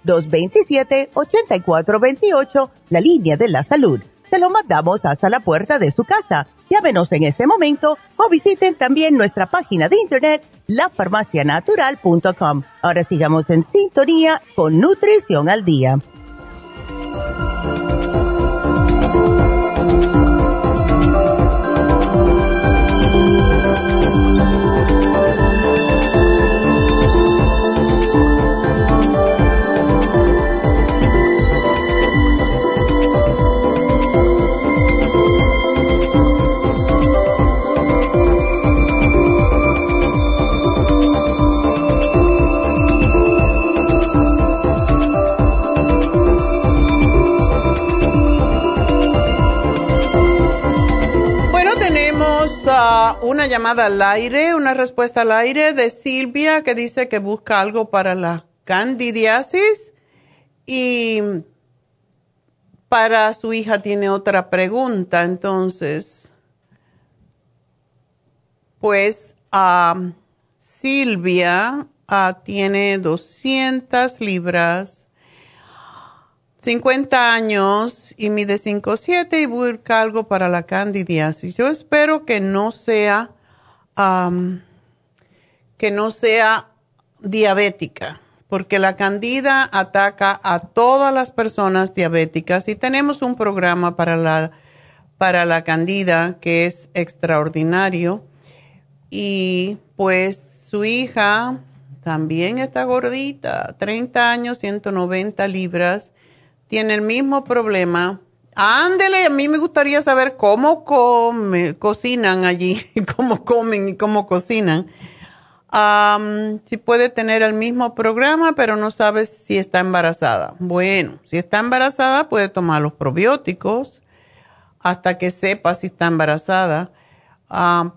1-800-227-8428, la línea de la salud se lo mandamos hasta la puerta de su casa. Llámenos en este momento o visiten también nuestra página de internet lafarmacianatural.com. Ahora sigamos en sintonía con Nutrición al Día. Una llamada al aire, una respuesta al aire de Silvia que dice que busca algo para la candidiasis y para su hija tiene otra pregunta. Entonces, pues Silvia tiene 200 libras 50 años y mide 5'7 y busca algo para la candidiasis. Yo espero que no sea, que no sea diabética, porque la candida ataca a todas las personas diabéticas y tenemos un programa para la, para la candida que es extraordinario. Y pues su hija también está gordita, 30 años, 190 libras tiene el mismo problema. Ándele, a mí me gustaría saber cómo cocinan allí, *laughs* cómo comen y cómo cocinan. si puede tener el mismo programa, pero no sabe si está embarazada. Bueno, si está embarazada, puede tomar los probióticos hasta que sepa si está embarazada.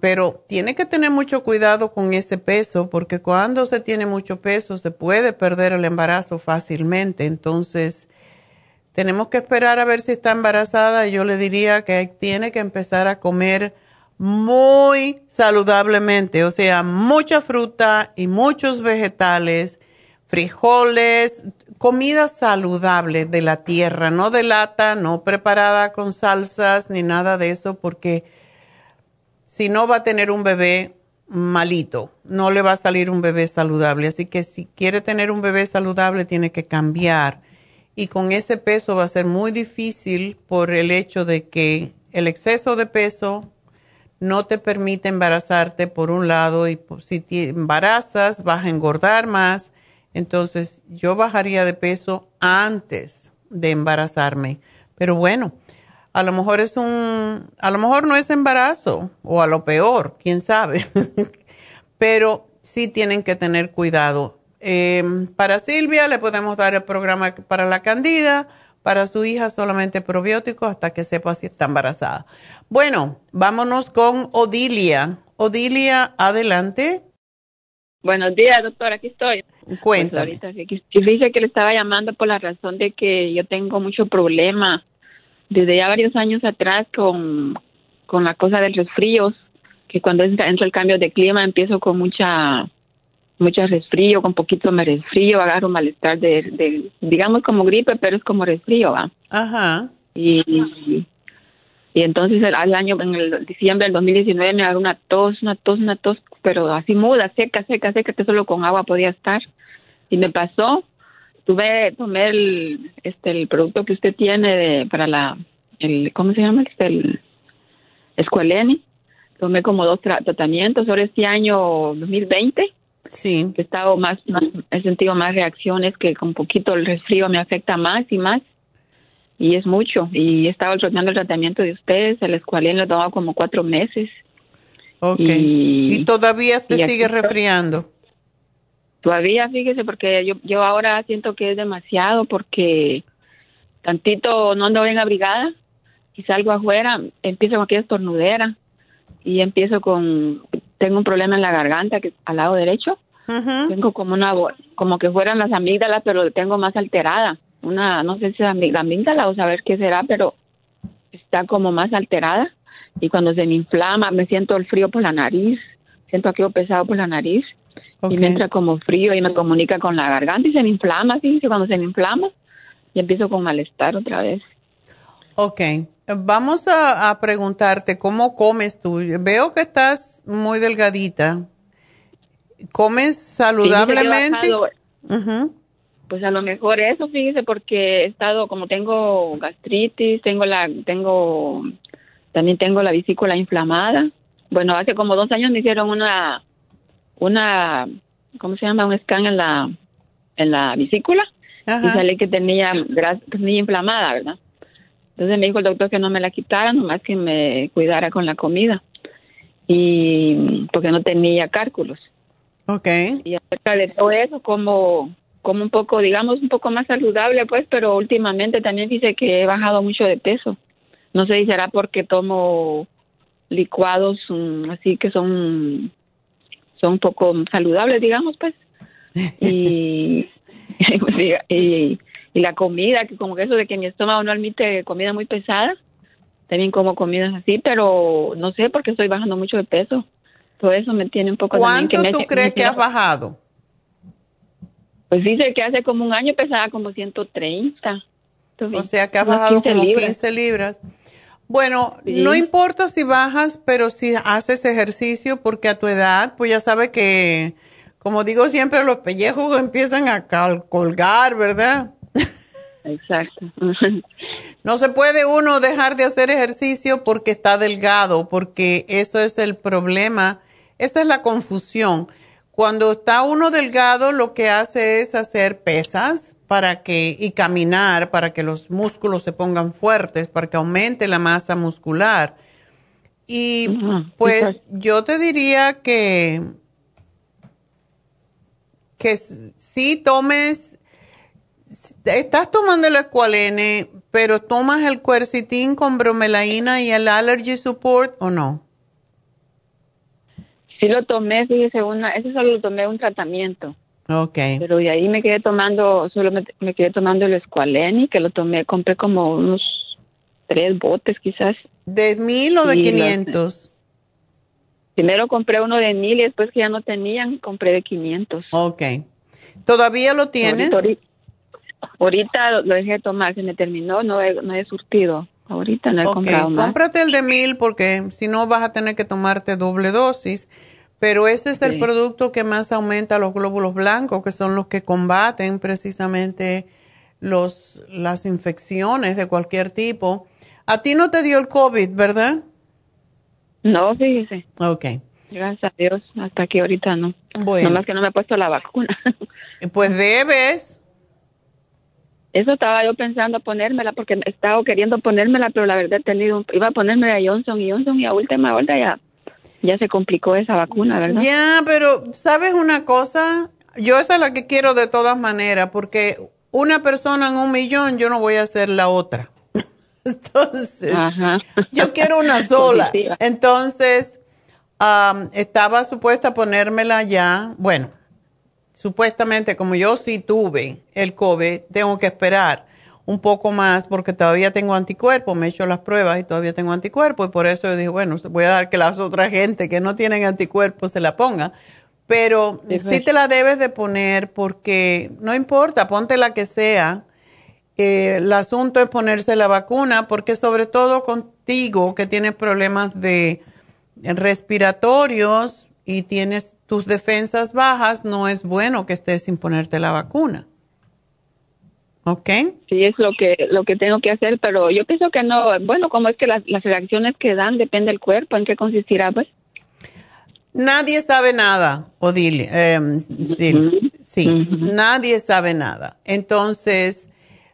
pero tiene que tener mucho cuidado con ese peso, porque cuando se tiene mucho peso se puede perder el embarazo fácilmente. Entonces, tenemos que esperar a ver si está embarazada. Yo le diría que tiene que empezar a comer muy saludablemente, o sea, mucha fruta y muchos vegetales, frijoles, comida saludable de la tierra, no de lata, no preparada con salsas ni nada de eso, porque si no va a tener un bebé malito, no le va a salir un bebé saludable. Así que si quiere tener un bebé saludable, tiene que cambiar y con ese peso va a ser muy difícil por el hecho de que el exceso de peso no te permite embarazarte por un lado y si te embarazas vas a engordar más. Entonces yo bajaría de peso antes de embarazarme. Pero bueno, a lo mejor es un, a lo mejor no es embarazo o a lo peor, quién sabe. *laughs* Pero sí tienen que tener cuidado Em, para Silvia le podemos dar el programa para la candida, para su hija solamente probióticos hasta que sepa si está embarazada. Bueno, vámonos con Odilia. Odilia, adelante. Buenos días, doctor, aquí estoy. Cuéntame. Pues ahorita, que le estaba llamando por la razón de que yo tengo mucho problema desde ya varios años atrás con, con la cosa del resfrío, que cuando entra el cambio de clima empiezo con mucha mucho resfrío, con poquito me resfrío, agarro malestar de, digamos como gripe, pero es como resfrío, ¿va? Ajá. Y, y entonces al año, en el diciembre del 2019 me agarró una tos, una tos, una tos, pero así muda, seca, seca, seca, que solo con agua podía estar. Y me pasó, tuve, tomé el, este, el producto que usted tiene para la, el, ¿cómo se llama? Este, el Escueleni. Tomé como dos tratamientos, ahora este año 2020 Sí. He estado más, he sentido más reacciones que con poquito el resfrío me afecta más y más. Y es mucho. Y he estado tratando el tratamiento de ustedes, el escualén lo he tomado como cuatro meses. Ok. Y, todavía te sigue resfriando. Todavía, fíjese, porque yo, yo ahora siento que es demasiado porque tantito no ando bien abrigada y salgo afuera, empiezo con aquella estornudera y empiezo con tengo un problema en la garganta que al lado derecho. Tengo como una como que fueran las amígdalas, pero tengo más alterada. Una no sé si es amígdala o saber qué será, pero está como más alterada y cuando se me inflama me siento el frío por la nariz, siento aquello pesado por la nariz y me entra como frío y me comunica con la garganta y se me inflama, fíjese, cuando se me inflama y empiezo con malestar otra vez. Ok, Vamos a, preguntarte cómo comes tú. Veo que estás muy delgadita. ¿Comes saludablemente? Pues a lo mejor eso, fíjese, porque he estado, como tengo gastritis, tengo la, tengo, también tengo la vesícula inflamada. Bueno, hace como dos años me hicieron una, una, ¿cómo se llama? Un scan en la, en la vesícula y sale que tenía, tenía inflamada, ¿verdad? Entonces me dijo el doctor que no me la quitara, nomás que me cuidara con la comida. Y porque no tenía cálculos. Ok. Y acerca de todo eso, como, como un poco, digamos, un poco más saludable, pues, pero últimamente también dice que he bajado mucho de peso. No sé si será porque tomo licuados mm, así que son, son un poco saludables, digamos, pues. *laughs* *laughs* y, y y la comida, que como que eso de que mi estómago no admite comida muy pesada, también como comidas así, pero no sé porque estoy bajando mucho de peso. Todo eso me tiene un poco ¿Cuánto tú crees que has bajado? Pues dice que hace como un año pesaba como 130. o sea que has bajado como 15 libras. Bueno, no importa si bajas, pero si haces ejercicio, porque a tu edad, pues ya sabes que, como digo siempre, los pellejos empiezan a colgar, ¿verdad? Exacto. *laughs* no se puede uno dejar de hacer ejercicio porque está delgado, porque eso es el problema. Esa es la confusión. Cuando está uno delgado, lo que hace es hacer pesas para que y caminar para que los músculos se pongan fuertes, para que aumente la masa muscular. Y pues yo te diría que que si tomes estás tomando el escualene, pero tomas el cuercitín con bromelaína y el allergy support o no? Sí lo tomé, fíjese, una, ese solo lo tomé un tratamiento. Ok. Pero de ahí me quedé tomando, solo me, quedé tomando el escualene, que lo tomé, compré como unos tres botes quizás. ¿De mil o de quinientos? Primero compré uno de mil y después que ya no tenían, compré de quinientos. Ok. ¿Todavía lo tienes? Ahorita lo dejé de tomar, se me terminó, no he, no he surtido. Ahorita no he comprado más. Cómprate el de mil porque si no vas a tener que tomarte doble dosis. Pero ese es el producto que más aumenta los glóbulos blancos, que son los que combaten precisamente los, las infecciones de cualquier tipo. A ti no te dio el COVID, ¿verdad? No, fíjese. Ok. Gracias a Dios, hasta aquí ahorita no. Bueno. Nomás que no me he puesto la vacuna. *laughs* pues debes. Eso estaba yo pensando ponérmela porque he estado queriendo ponérmela, pero la verdad he tenido, iba a ponerme a Johnson y Johnson y a última hora ya, ya se complicó esa vacuna, ¿verdad? Ya, pero ¿sabes una cosa? yo esa es la que quiero de todas maneras, porque una persona en un millón, yo no voy a ser la otra. *laughs* Entonces, yo quiero una *laughs* sola. Entonces, estaba supuesta a ponérmela ya. Bueno, supuestamente como yo sí tuve el COVID, tengo que esperar un poco más porque todavía tengo anticuerpos, me he hecho las pruebas y todavía tengo anticuerpos y por eso yo dije, bueno, voy a dar que las otras gente que no tienen anticuerpos se la pongan. Pero sí te la debes de poner porque no importa, ponte la que sea. Eh, el asunto es ponerse la vacuna porque sobre todo contigo que tienes problemas de respiratorios y tienes tus defensas bajas, no es bueno que estés sin ponerte la vacuna. ¿Ok? Sí, es lo que, lo que tengo que hacer, pero yo pienso que no, bueno, como es que las, las reacciones que dan depende del cuerpo, ¿en qué consistirá pues? Nadie sabe nada, Odile. Em, sí, sí nadie sabe nada. Entonces,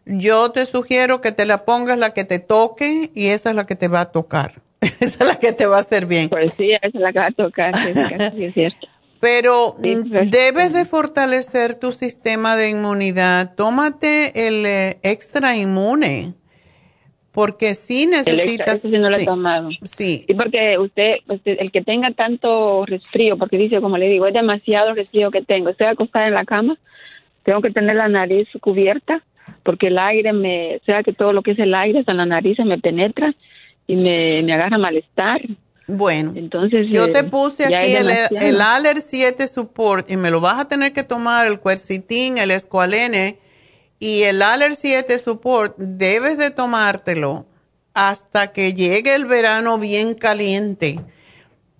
yo te sugiero que te la pongas la que te toque y esa es la que te va a tocar. *laughs* esa es la que te va a hacer bien. Pues sí, esa es la que va a tocar, sí, *laughs* es cierto. Pero mm, pues, debes de fortalecer tu sistema de inmunidad. Tómate el eh, extra inmune porque sí necesitas. El sí no lo he tomado. Sí. Y porque usted, el que tenga tanto resfrío, porque dice, como le digo, es demasiado resfrío que tengo. Estoy acostada en la cama, tengo que tener la nariz cubierta, porque el aire me, sea que todo lo que es el aire hasta la nariz se me penetra y me, me agarra malestar. Bueno, entonces yo te eh, puse aquí el, el, Aller 7 Support y me lo vas a tener que tomar el Quercitin, el Esqualene y el Aller 7 Support debes de tomártelo hasta que llegue el verano bien caliente.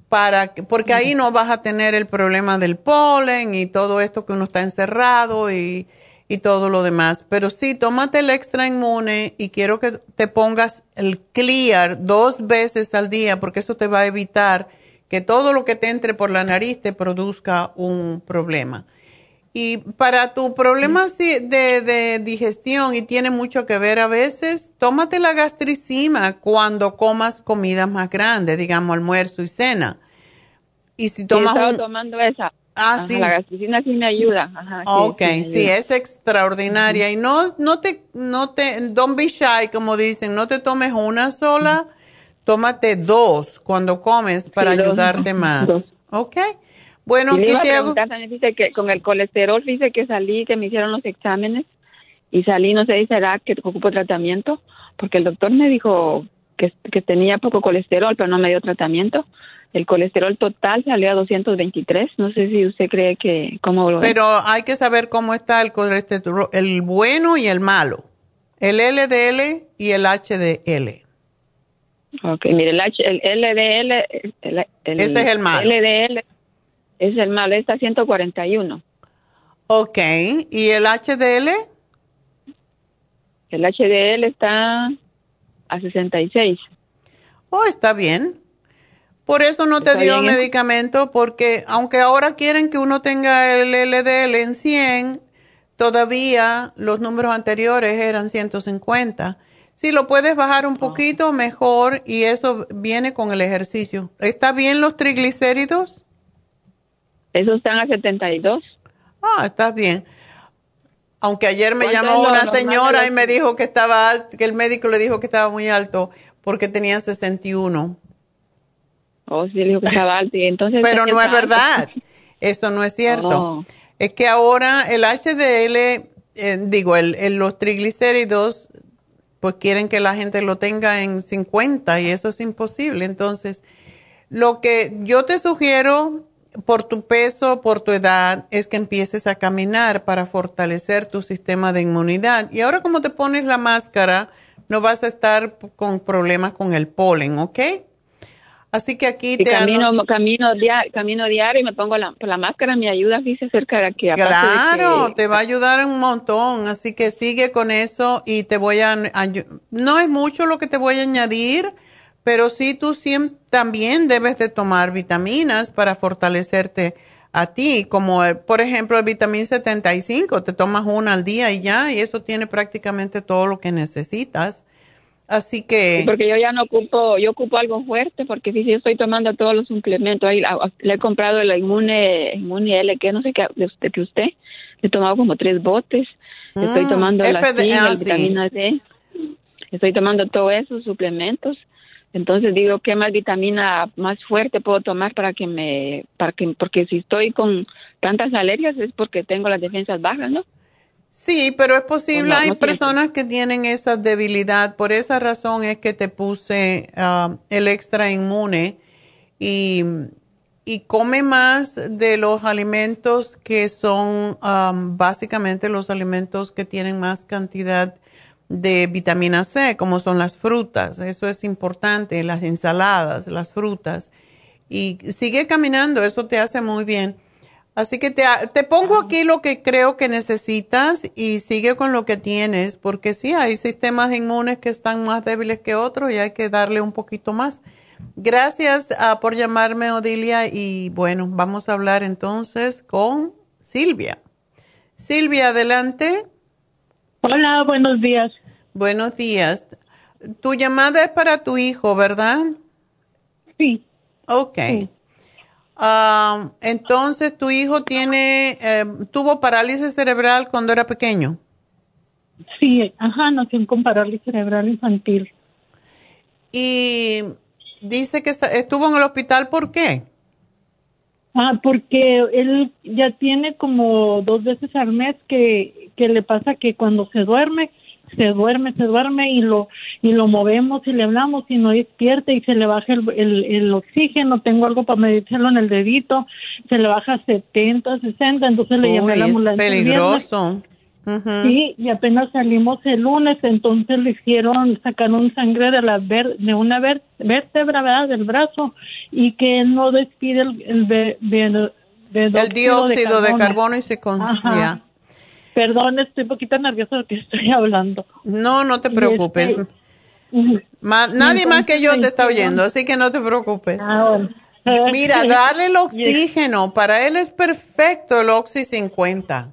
Para, porque ahí no vas a tener el problema del polen y todo esto que uno está encerrado y, y todo lo demás. Pero sí, tómate el extra inmune y quiero que te pongas el clear dos veces al día porque eso te va a evitar que todo lo que te entre por la nariz te produzca un problema. Y para tu problema de, de, digestión, y tiene mucho que ver a veces, tómate la gastricima cuando comas comidas más grandes, digamos almuerzo y cena. Y si tomas. Sí, he tomando esa. Ah, sí. La gastricina sí me ayuda. Ajá, ok, sí, es extraordinaria. Y no, no te, no te, don't be shy, como dicen, no te tomes una sola, tómate dos cuando comes para ayudarte *laughs* más. Dos. Ok. Bueno, aquí te hago... Dice que con el colesterol, dice que salí, que me hicieron los exámenes y salí, no sé si será que ocupo tratamiento, porque el doctor me dijo que, que tenía poco colesterol, pero no me dio tratamiento. El colesterol total salió a 223. No sé si usted cree que cómo lo Pero hay que saber cómo está el colesterol, el bueno y el malo. El LDL y el HDL. Ok, mire, el, H, el LDL... Ese es el malo. LDL es el malo, está a 141. Ok, ¿y el HDL? El HDL está a 66. Oh, está bien. Por eso no te dio medicamento, porque aunque ahora quieren que uno tenga el LDL en 100, todavía los números anteriores eran 150. Si lo puedes bajar un ah. poquito, mejor, y eso viene con el ejercicio. ¿Está bien los triglicéridos? Esos están a 72. Ah, está bien. Aunque ayer me llamó una señora y me dijo que estaba alto, que el médico le dijo que estaba muy alto porque tenía 61. Oh, sí, le dijo que estaba alto y entonces... Pero no es verdad. Eso no es cierto. Oh. Es que ahora el HDL, eh, digo, el, los triglicéridos, pues quieren que la gente lo tenga en 50 y eso es imposible. Entonces, lo que yo te sugiero por tu peso, por tu edad, es que empieces a caminar para fortalecer tu sistema de inmunidad. Y ahora como te pones la máscara, no vas a estar con problemas con el polen, ¿ok? Así que aquí te camino, camino, diario, camino diario y me pongo la, la máscara, me ayuda, dice cerca de aquí. Claro, te va a ayudar un montón, así que sigue con eso y te voy a, no es mucho lo que te voy a añadir, pero sí tú siempre, también debes de tomar vitaminas para fortalecerte a ti, como eh, por ejemplo el vitamina 75, te tomas una al día y ya, y eso tiene prácticamente todo lo que necesitas. Así que... porque yo ya no ocupo, yo ocupo algo fuerte, porque si yo estoy tomando todos los suplementos, ahí le he comprado el inmune, inmune L, que no sé qué, de usted, que usted, le he tomado como tres botes, estoy mm, tomando la ah, vitamina D, estoy tomando todos esos suplementos, entonces digo, ¿qué más vitamina más fuerte puedo tomar para que me, para que, porque si estoy con tantas alergias es porque tengo las defensas bajas, ¿no? Sí, pero es posible, hay personas que tienen esa debilidad, por esa razón es que te puse ah, el extra inmune y, come más de los alimentos que son básicamente los alimentos que tienen más cantidad de vitamina C, como son las frutas, eso es importante, las ensaladas, las frutas, y sigue caminando, eso te hace muy bien. Así que te, te, pongo aquí lo que creo que necesitas y sigue con lo que tienes, porque sí, hay sistemas inmunes que están más débiles que otros y hay que darle un poquito más. Gracias ah, por llamarme, Odilia, y bueno, vamos a hablar entonces con Silvia. Silvia, adelante. Hola, buenos días. Buenos días. Tu llamada es para tu hijo, ¿verdad? Sí. Ok entonces, ¿tu hijo tiene, eh, tuvo parálisis cerebral cuando era pequeño? Sí, ajá, nació con parálisis cerebral infantil. Y dice que estuvo en el hospital, ¿por qué? Ah, porque él ya tiene como dos veces al mes que, que le pasa que cuando se duerme, se duerme, se duerme y lo y lo movemos y le hablamos y no despierta y se le baja el, el, oxígeno, tengo algo para medírselo en el dedito, se le baja 70, 60, entonces le llamé a la ambulancia. peligroso. Sí, y apenas salimos el lunes, entonces le hicieron, sacaron sangre de la ver, de una vértebra, ¿verdad? del brazo, y que no despide el, el, el dióxido de carbono, y se consigue. Perdón, estoy un poquito nerviosa que estoy hablando. No, no te preocupes. Este, nadie más que yo te está oyendo, así que no te preocupes. Ah, *laughs* Mira, dale el oxígeno. Para él es perfecto el Oxy 50.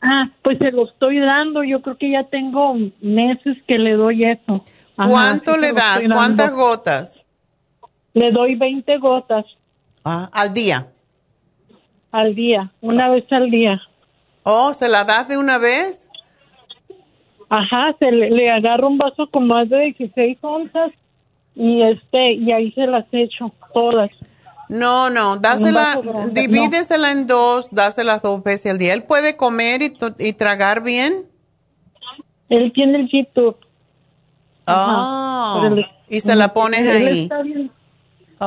Ah, pues se lo estoy dando. Yo creo que ya tengo meses que le doy eso. ¿Cuánto le das? ¿Cuántas gotas? Le doy 20 gotas. Ah, al día. Al día, una vez al día. Oh, ¿se la das de una vez? Ajá, se le, le agarro un vaso con más de 16 onzas y este y ahí se las echo todas. No, no, dásela, divídesela en dos, dáselas dos veces al día. ¿Él puede comer y, y tragar bien? Él tiene el YouTube. Ah, y se la pones ahí.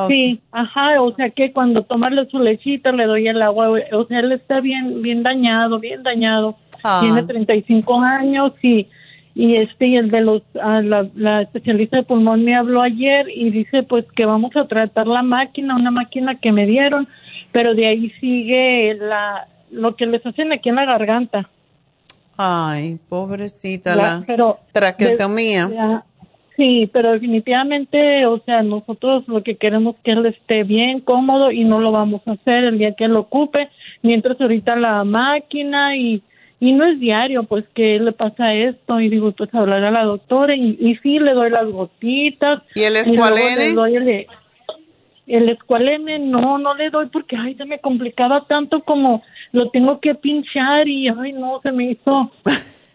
Sí, ajá, o sea que cuando tomarle su lechita le doy el agua, o sea, él está bien bien dañado, bien dañado. Ah. Tiene 35 años y y este y el de los ah, la, la, especialista de pulmón me habló ayer y dice pues que vamos a tratar la máquina, una máquina que me dieron, pero de ahí sigue la lo que les hacen aquí en la garganta. Ay, pobrecita la, la traqueotomía. Sí, pero definitivamente, o sea, nosotros lo que queremos es que él esté bien, cómodo y no lo vamos a hacer el día que él lo ocupe, mientras ahorita la máquina y, y no es diario, pues que le pasa esto y digo, pues hablar a la doctora y, y sí le doy las gotitas. ¿Y el escualene? el, el escualene no, no le doy porque, ay, se me complicaba tanto como lo tengo que pinchar y, ay, no, se me hizo,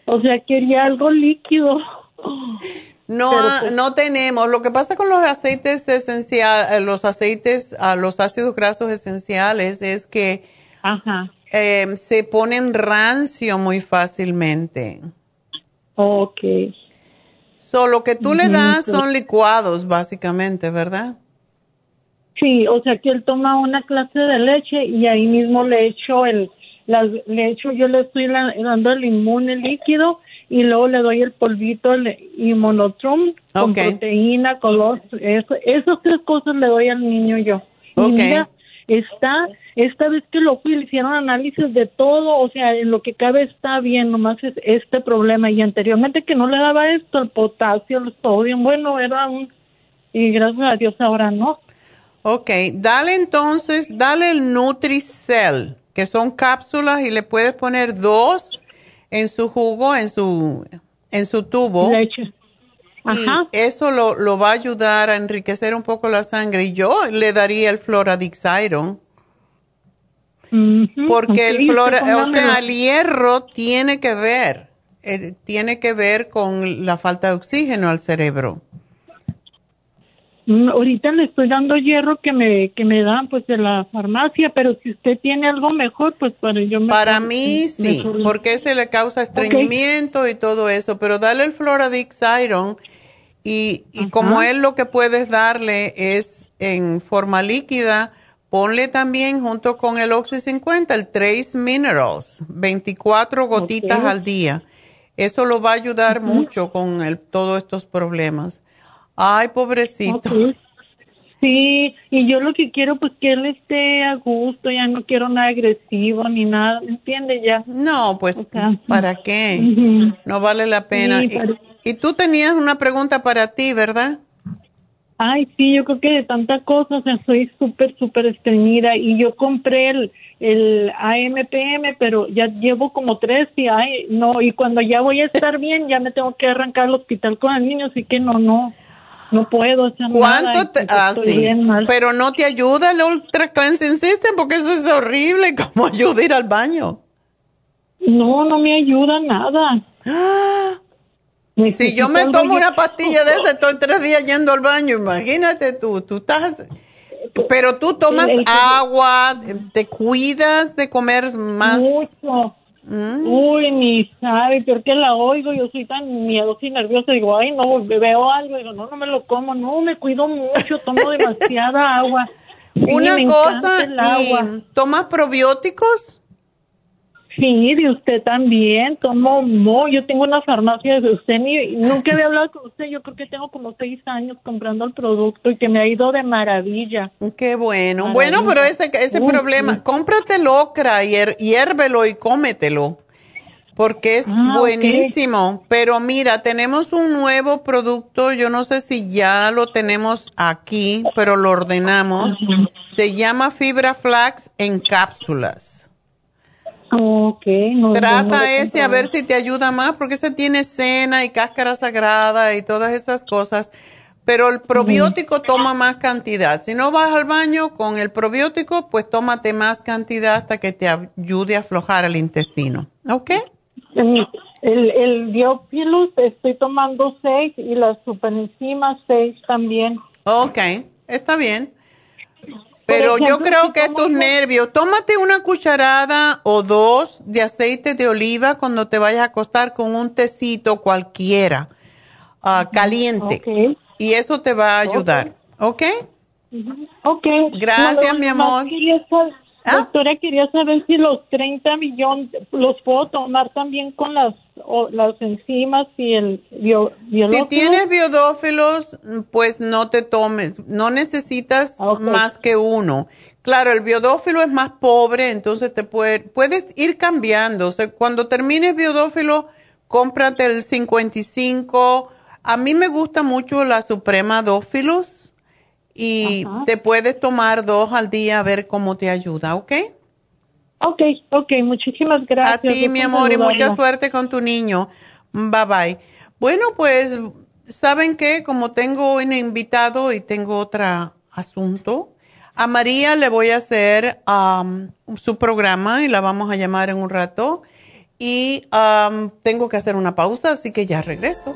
o sea, quería algo líquido. *laughs* No, pues no tenemos. Lo que pasa con los aceites esenciales, eh, los aceites, ah, los ácidos grasos esenciales es que em, se ponen rancio muy fácilmente. Ok. So, que tú le das son licuados, básicamente, ¿verdad? Sí, o sea que él toma una clase de leche y ahí mismo le echo el, le echo, yo le estoy dando el inmune líquido y luego le doy el polvito el inmunotrum con proteína, color, eso, esas tres cosas le doy al niño yo. Y mira, está, esta vez que lo fui, le hicieron análisis de todo, o sea, en lo que cabe está bien, nomás es este problema. Y anteriormente que no le daba esto, el potasio, el sodio, bueno, era un, y gracias a Dios ahora no. Ok, dale entonces, dale el Nutricel, que son cápsulas y le puedes poner dos en su jugo, en su, en su tubo. Leche. Y eso lo, lo, va a ayudar a enriquecer un poco la sangre. Y yo le daría el Floradix Iron. Porque el, flora, o sea, el hierro tiene que ver, eh, tiene que ver con la falta de oxígeno al cerebro. Mm, ahorita le estoy dando hierro que me que me dan pues de la farmacia, pero si usted tiene algo mejor, pues para yo me Para mí sí, porque ese le causa estreñimiento y todo eso, pero dale el Floradix Iron y, y como él lo que puedes darle es en forma líquida, ponle también junto con el Oxy 50 el Trace Minerals, 24 gotitas al día. Eso lo va a ayudar mucho con el, todos estos problemas. Ay, pobrecito. Sí, y yo lo que quiero pues que él esté a gusto, ya no quiero nada agresivo ni nada, ¿entiende ya? No, pues ¿para qué? No vale la pena. y, tú tenías una pregunta para ti, ¿verdad? Ay, sí, yo creo que de tanta cosa, o sea, soy súper, súper estreñida y yo compré el, el AMPM, pero ya llevo como tres y ay, no, y cuando ya voy a estar bien, ya me tengo que arrancar al hospital con el niño, así que no, no. No puedo hacer ¿Cuánto Te, ah, sí. Pero no te ayuda el Ultra Cleansing System porque eso es horrible. *laughs* ¿Cómo ayuda a ir al baño? No, no me ayuda nada. Si yo me tomo una pastilla de esa, estoy tres días yendo al baño. Imagínate tú, tú estás. Pero tú tomas agua, te cuidas de comer más. Mucho. Mm. Uy, ni sabe, peor que la oigo, yo soy tan miedosa y nerviosa, digo, ay, no, veo algo, digo, no, no me lo como, no, me cuido mucho, tomo demasiada agua. *laughs* Una cosa, agua. ¿tomas probióticos? Sí, de usted también, tomo, no, yo tengo una farmacia de usted, ni, nunca había hablado con usted, yo creo que tengo como seis años comprando el producto y que me ha ido de maravilla. Qué bueno, bueno, pero ese, ese problema, cómprate el ocra, hiérvelo y cómetelo, porque es ah, buenísimo, pero mira, tenemos un nuevo producto, yo no sé si ya lo tenemos aquí, pero lo ordenamos, se llama Fibra Flax en cápsulas. Okay, Trata ese a ver si te ayuda más, porque ese tiene cena y cáscara sagrada y todas esas cosas. Pero el probiótico toma más cantidad. Si no vas al baño con el probiótico, pues tómate más cantidad hasta que te ayude a aflojar el intestino. ¿Ok? El, el Biopilus estoy tomando seis y las superenzimas seis también. Ok, está bien. Pero yo creo que es tus nervios. Tómate una cucharada o dos de aceite de oliva cuando te vayas a acostar con un tecito cualquiera, ah, caliente. Y eso te va a ayudar. ¿Ok? Ok. Gracias, mi amor. ¿Ah? Doctora, quería saber si los 30 millones los puedo tomar también con las, las enzimas y el bio, Si tienes biodófilos, pues no te tomes, no necesitas ah, más que uno. Claro, el biodófilo es más pobre, entonces te puede, puedes ir cambiando. O sea, cuando termines biodófilo, cómprate el 55. A mí me gusta mucho la Suprema Dófilos y te puedes tomar dos al día a ver cómo te ayuda, ¿ok? Ok, ok, muchísimas gracias. A ti, mi amor, y mucha suerte con tu niño. Bye bye. Bueno, pues, ¿saben qué? Como tengo un invitado y tengo otro asunto, a María le voy a hacer su programa y la vamos a llamar en un rato. Y tengo que hacer una pausa, así que ya regreso.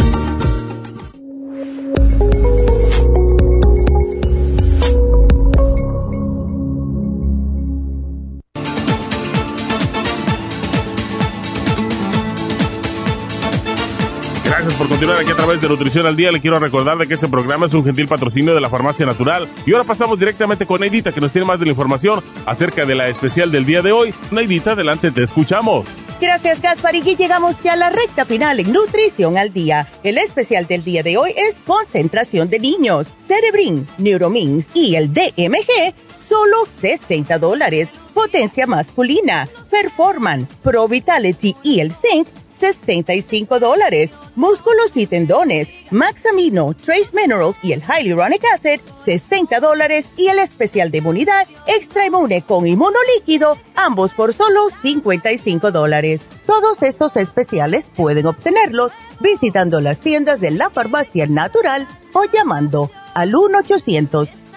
Aquí a través de Nutrición al Día. Le quiero recordar de que este programa es un gentil patrocinio de la Farmacia Natural. Y ahora pasamos directamente con Neidita, que nos tiene más de la información acerca de la especial del día de hoy. Neidita, adelante, te escuchamos. Gracias, Gasparín. Y llegamos ya a la recta final en Nutrición al Día. El especial del día de hoy es concentración de niños, Cerebrin, Neuromins y el DMG, solo 60 dólares. Potencia masculina, Performan, Pro Vitality y el Zinc, 65 dólares. Músculos y tendones, Maxamino, Trace Minerals y el Hyaluronic Acid, 60 dólares. Y el especial de inmunidad, Extra Inmune con inmunolíquido, ambos por solo 55 dólares. Todos estos especiales pueden obtenerlos visitando las tiendas de la farmacia natural o llamando al 1 800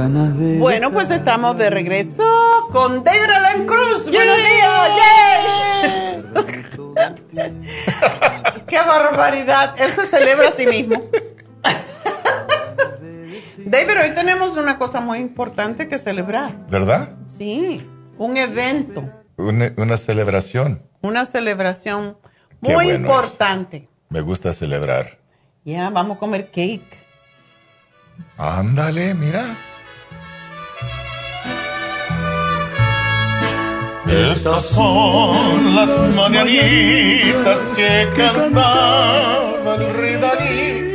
Ganas de... Bueno, pues estamos de regreso con David Alan Cruz. ¡Buenos días! *laughs* ¡Qué barbaridad! Él se celebra a sí mismo. David, hoy tenemos una cosa muy importante que celebrar. ¿Verdad? Sí, un evento, Una, una celebración. una celebración muy bueno importante. Me gusta celebrar. Ya, vamos a comer cake. Ándale, mira. Estas son las mañanitas que cantaba el.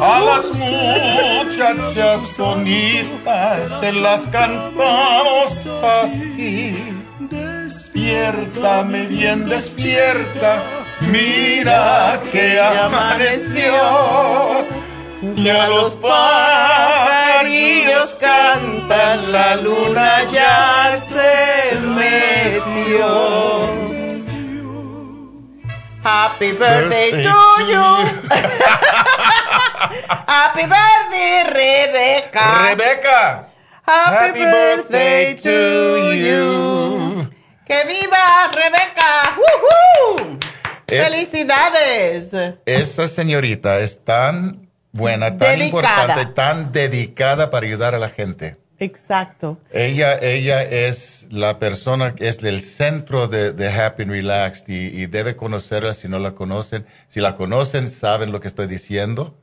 A las muchachas bonitas se las cantamos así. Despiértame bien, despierta. Mira que amaneció. Ya los pajarillos cantan, la luna ya metió. Happy birthday to you. *laughs* Happy birthday, Rebeca. Rebeca. Happy, birthday, to you. ¡Que viva Rebeca! ¡Woohoo! Es- ¡Felicidades! Esa señorita es tan buena, tan Dedicada. importante, tan dedicada para ayudar a la gente. Exacto. Ella, ella es la persona que es el centro de, de Happy and Relaxed y, y debe conocerla si no la conocen. Si la conocen, saben lo que estoy diciendo.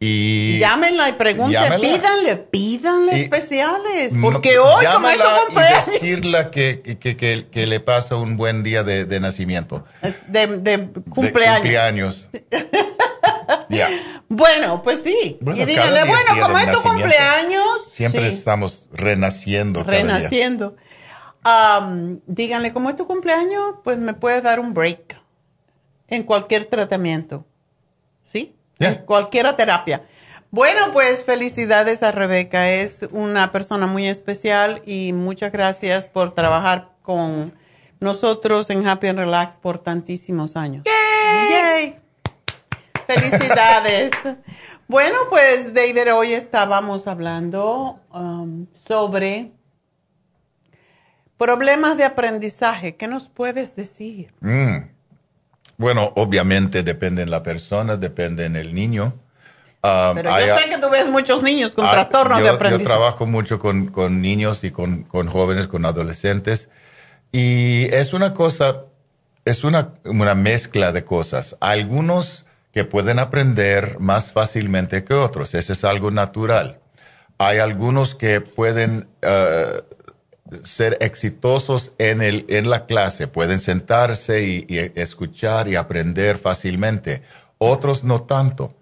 Y Llámenla y pregúntenle, pídanle, pídanle Y- especiales. Porque hoy, como es su llámala cumpleaños, y decirle que, que, que, que le pasa un buen día de, de nacimiento. de, de De cumpleaños. *laughs* *laughs* Bueno, pues sí. Bueno, y díganle, bueno, como es tu cumpleaños, Siempre sí, estamos renaciendo. cada día. renaciendo. Díganle, como es tu cumpleaños, pues me puedes dar un break en cualquier tratamiento. ¿Sí? En cualquier terapia. Bueno, pues felicidades a Rebeca. Es una persona muy especial y muchas gracias por trabajar con nosotros en Happy and Relax por tantísimos años. ¡Yay! Felicidades. bueno, pues David, hoy estábamos hablando um, sobre Problemas de aprendizaje, ¿qué nos puedes decir? Mm. Bueno, obviamente depende de la persona, depende en el niño. Um, Pero hay- yo sé que tú ves muchos niños con Ah, trastornos yo, de yo aprendizaje. trabajo mucho con, con niños y con, con jóvenes, con adolescentes. Y es una cosa, es una, una mezcla de cosas. Algunos que pueden aprender más fácilmente que otros. Ese es algo natural. Hay algunos que pueden eh, ser exitosos en, el, en la clase, pueden sentarse y, escuchar y aprender fácilmente. Otros no tanto.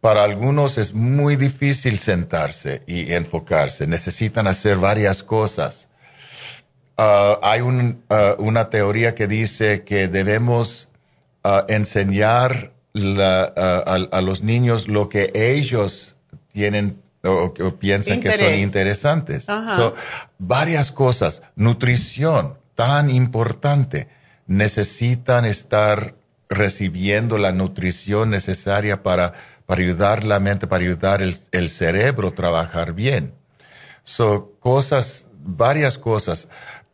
Para algunos es muy difícil sentarse y enfocarse. Necesitan hacer varias cosas. Ah, hay ah, una teoría que dice que debemos ah, enseñar la- a, a los niños lo que ellos tienen o, o piensan que son interesantes. So, varias cosas. Nutrición, tan importante. Necesitan estar recibiendo la nutrición necesaria para, para ayudar la mente, para ayudar el, el cerebro a trabajar bien. So, cosas, varias cosas.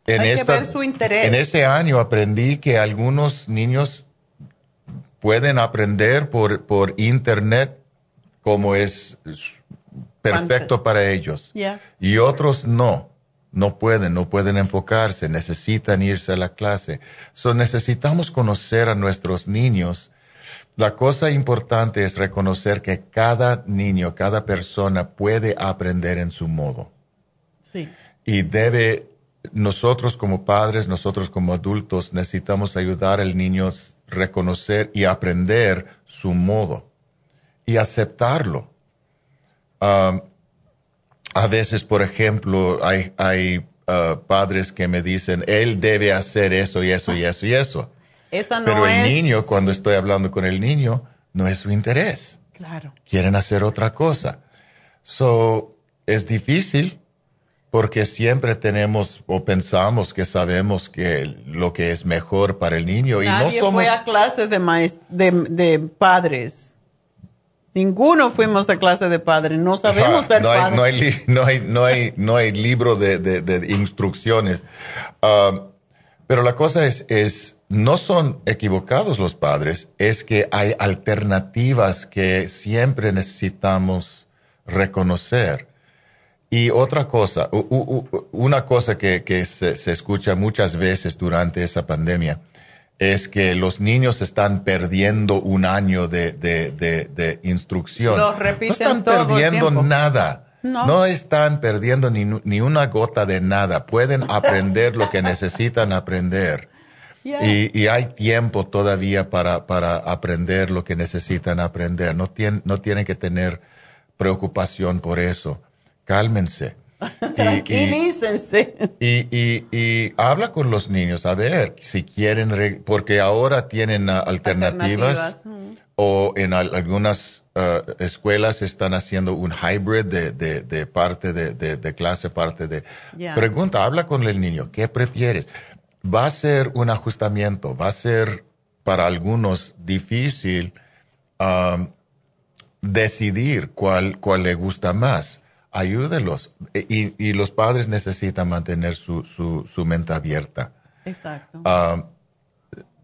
En Hay que esta- ver su interés. En ese año aprendí que algunos niños pueden aprender por, por internet como es perfecto para ellos. Ya. Y otros no, no pueden, no pueden enfocarse, necesitan irse a la clase. So, necesitamos conocer a nuestros niños. La cosa importante es reconocer que cada niño, cada persona puede aprender en su modo. Sí. Y debe, nosotros como padres, nosotros como adultos, necesitamos ayudar al niño reconocer y aprender su modo y aceptarlo. Um, a veces, por ejemplo, hay, hay uh, padres que me dicen, él debe hacer *laughs* eso y eso y eso y eso. Esa no Pero el es. niño, cuando estoy hablando con el niño, no es su interés. Claro. Quieren hacer otra cosa. So, es difícil porque siempre tenemos o pensamos que sabemos que lo que es mejor para el niño y Nadie no somos fue a clases de, de, de padres. Ninguno fuimos a clase de padres. No sabemos *laughs* ser no, hay, padres. no, hay, li- no, hay, no, hay, no hay libro de, de- de instrucciones. Ah, pero la cosa es, es, no son equivocados los padres, es que hay alternativas que siempre necesitamos reconocer. Y otra cosa, una cosa que, que se, se escucha muchas veces durante esa pandemia es que los niños están perdiendo un año de, de, de, de instrucción. Lo no están todo perdiendo nada. No. No. están perdiendo ni, ni una gota de nada. Pueden aprender lo que necesitan aprender. *laughs* Yeah. Y, y hay tiempo todavía para, para aprender lo que necesitan aprender. No, tien- no tienen que tener preocupación por eso. Cálmense. *laughs* Tranquilícense. Y, y, y habla con los niños, a ver si quieren, re- porque ahora tienen ah, alternativas, Alternativas, o en al- algunas ah, escuelas están haciendo un hybrid de, de, de parte de, clase, parte de... Pregunta, habla con el niño, ¿qué prefieres? Va a ser un ajustamiento, va a ser para algunos difícil decidir cuál, cuál le gusta más. Ayúdelos. E- Y, y los padres necesitan mantener su, su, su mente abierta. Exacto. Ah,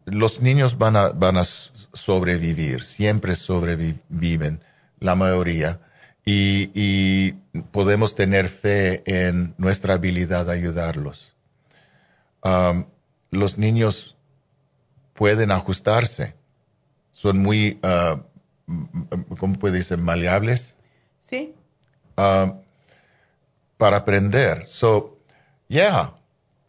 los niños van a, van a sobrevivir, siempre sobreviven, la mayoría, y, y podemos tener fe en nuestra habilidad de ayudarlos. Ah, los niños pueden ajustarse, son muy, m- ¿cómo puede decir? Maleables Sí. Ah, para aprender. So, yeah.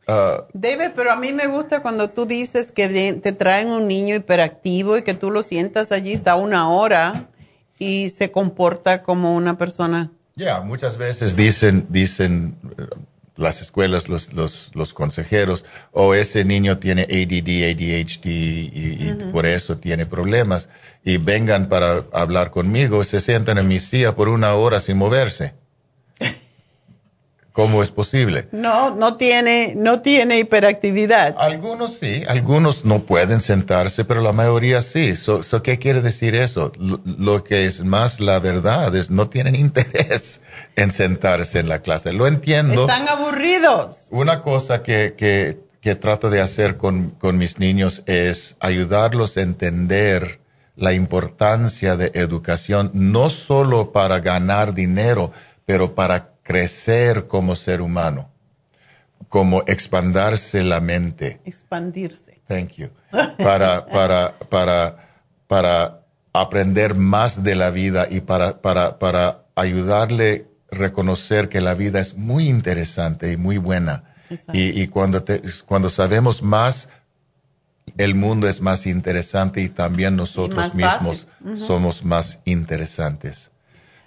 ah, David, pero a mí me gusta cuando tú dices que te traen un niño hiperactivo y que tú lo sientas allí, está una hora y se comporta como una persona. Ya, muchas veces dicen, dicen las escuelas, los, los, los consejeros, o ese niño tiene ADD, ADHD y, por eso tiene problemas. Y vengan para hablar conmigo, se sientan en mi silla por una hora sin moverse. ¿Cómo es posible? No, no tiene, no tiene hiperactividad. Algunos sí, algunos no pueden sentarse, pero la mayoría sí. So, so, ¿Qué quiere decir eso? Lo, lo, que es más la verdad es no tienen *laughs* interés en sentarse en la clase. Lo entiendo. Están aburridos. Una cosa que, que, que trato de hacer con, con mis niños es ayudarlos a entender la importancia de educación, no solo para ganar dinero, pero para crecer como ser humano, como expandirse la mente. Expandirse. Thank you. Para, para, para, para aprender más de la vida y para, para, para ayudarle a reconocer que la vida es muy interesante y muy buena. Y, y, cuando, te, cuando sabemos más, el mundo es más interesante y también nosotros mismos uh -huh. somos más interesantes.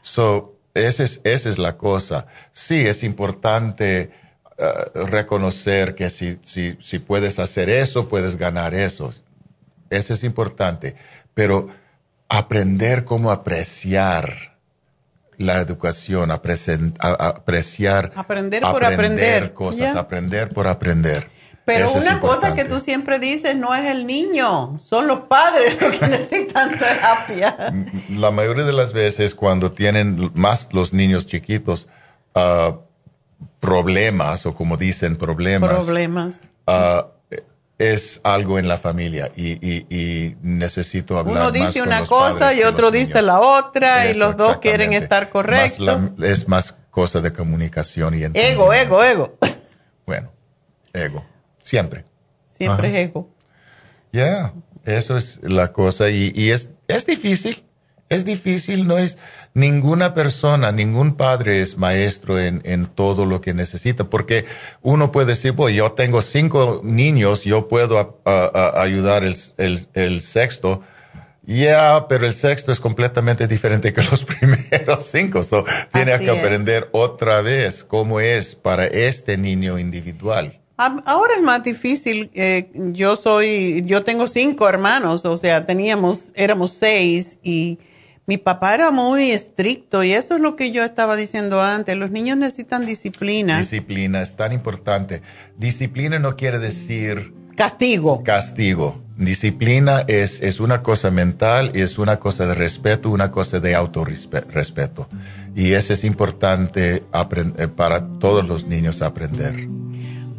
So, esa es, esa es la cosa. Sí, es importante uh, reconocer que si, si, si puedes hacer eso, puedes ganar eso. Eso es importante. Pero aprender cómo apreciar la educación, apreciar, aprender por aprender, aprender cosas, yeah. aprender por aprender. Pero Eso una cosa que tú siempre dices no es el niño, son los padres los que *laughs* necesitan terapia. La mayoría de las veces cuando tienen más los niños chiquitos uh, problemas o como dicen problemas, problemas. Uh, es algo en la familia y, y, y necesito hablar. Uno dice una cosa y otro dice la otra Eso, y los dos quieren estar correctos. Más la, es más cosa de comunicación y Ego, ego, ego. Bueno, ego. Siempre. Siempre Ajá. es ego. Ya, yeah, eso es la cosa y, y, es, es difícil, es difícil, no es ninguna persona, ningún padre es maestro en, en todo lo que necesita, porque uno puede decir, pues yo tengo cinco niños, yo puedo a, a, a ayudar el, el, el sexto, ya, yeah, pero el sexto es completamente diferente que los *laughs* primeros cinco. So, tiene Así que aprender es. otra vez cómo es para este niño individual. Ahora es más difícil. Eh, yo soy, yo tengo cinco hermanos, o sea, teníamos, éramos seis y mi papá era muy estricto y eso es lo que yo estaba diciendo antes. Los niños necesitan disciplina. Disciplina es tan importante. Disciplina no quiere decir castigo. Castigo. Disciplina es, es una cosa mental y es una cosa de respeto, una cosa de autorrespeto. Y eso es importante para todos los niños aprender.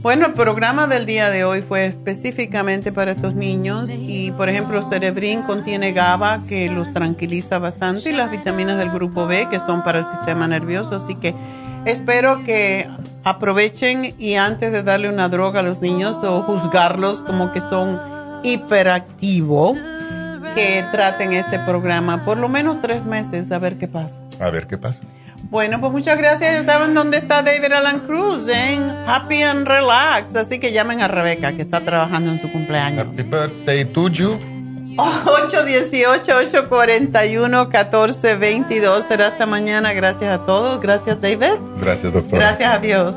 Bueno, el programa del día de hoy fue específicamente para estos niños y, por ejemplo, Cerebrin contiene GABA que los tranquiliza bastante y las vitaminas del grupo B que son para el sistema nervioso. Así que espero que aprovechen y antes de darle una droga a los niños o juzgarlos como que son hiperactivos, que traten este programa por lo menos tres meses a ver qué pasa. A ver qué pasa. Bueno, pues muchas gracias. Ya saben dónde está David Alan Cruz en Happy and Relax. Así que llamen a Rebeca, que está trabajando en su cumpleaños. Happy birthday to you. 818-841-1422. Será hasta mañana. Gracias a todos. Gracias, David. Gracias, doctor. Gracias a Dios.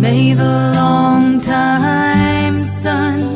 May the long time sun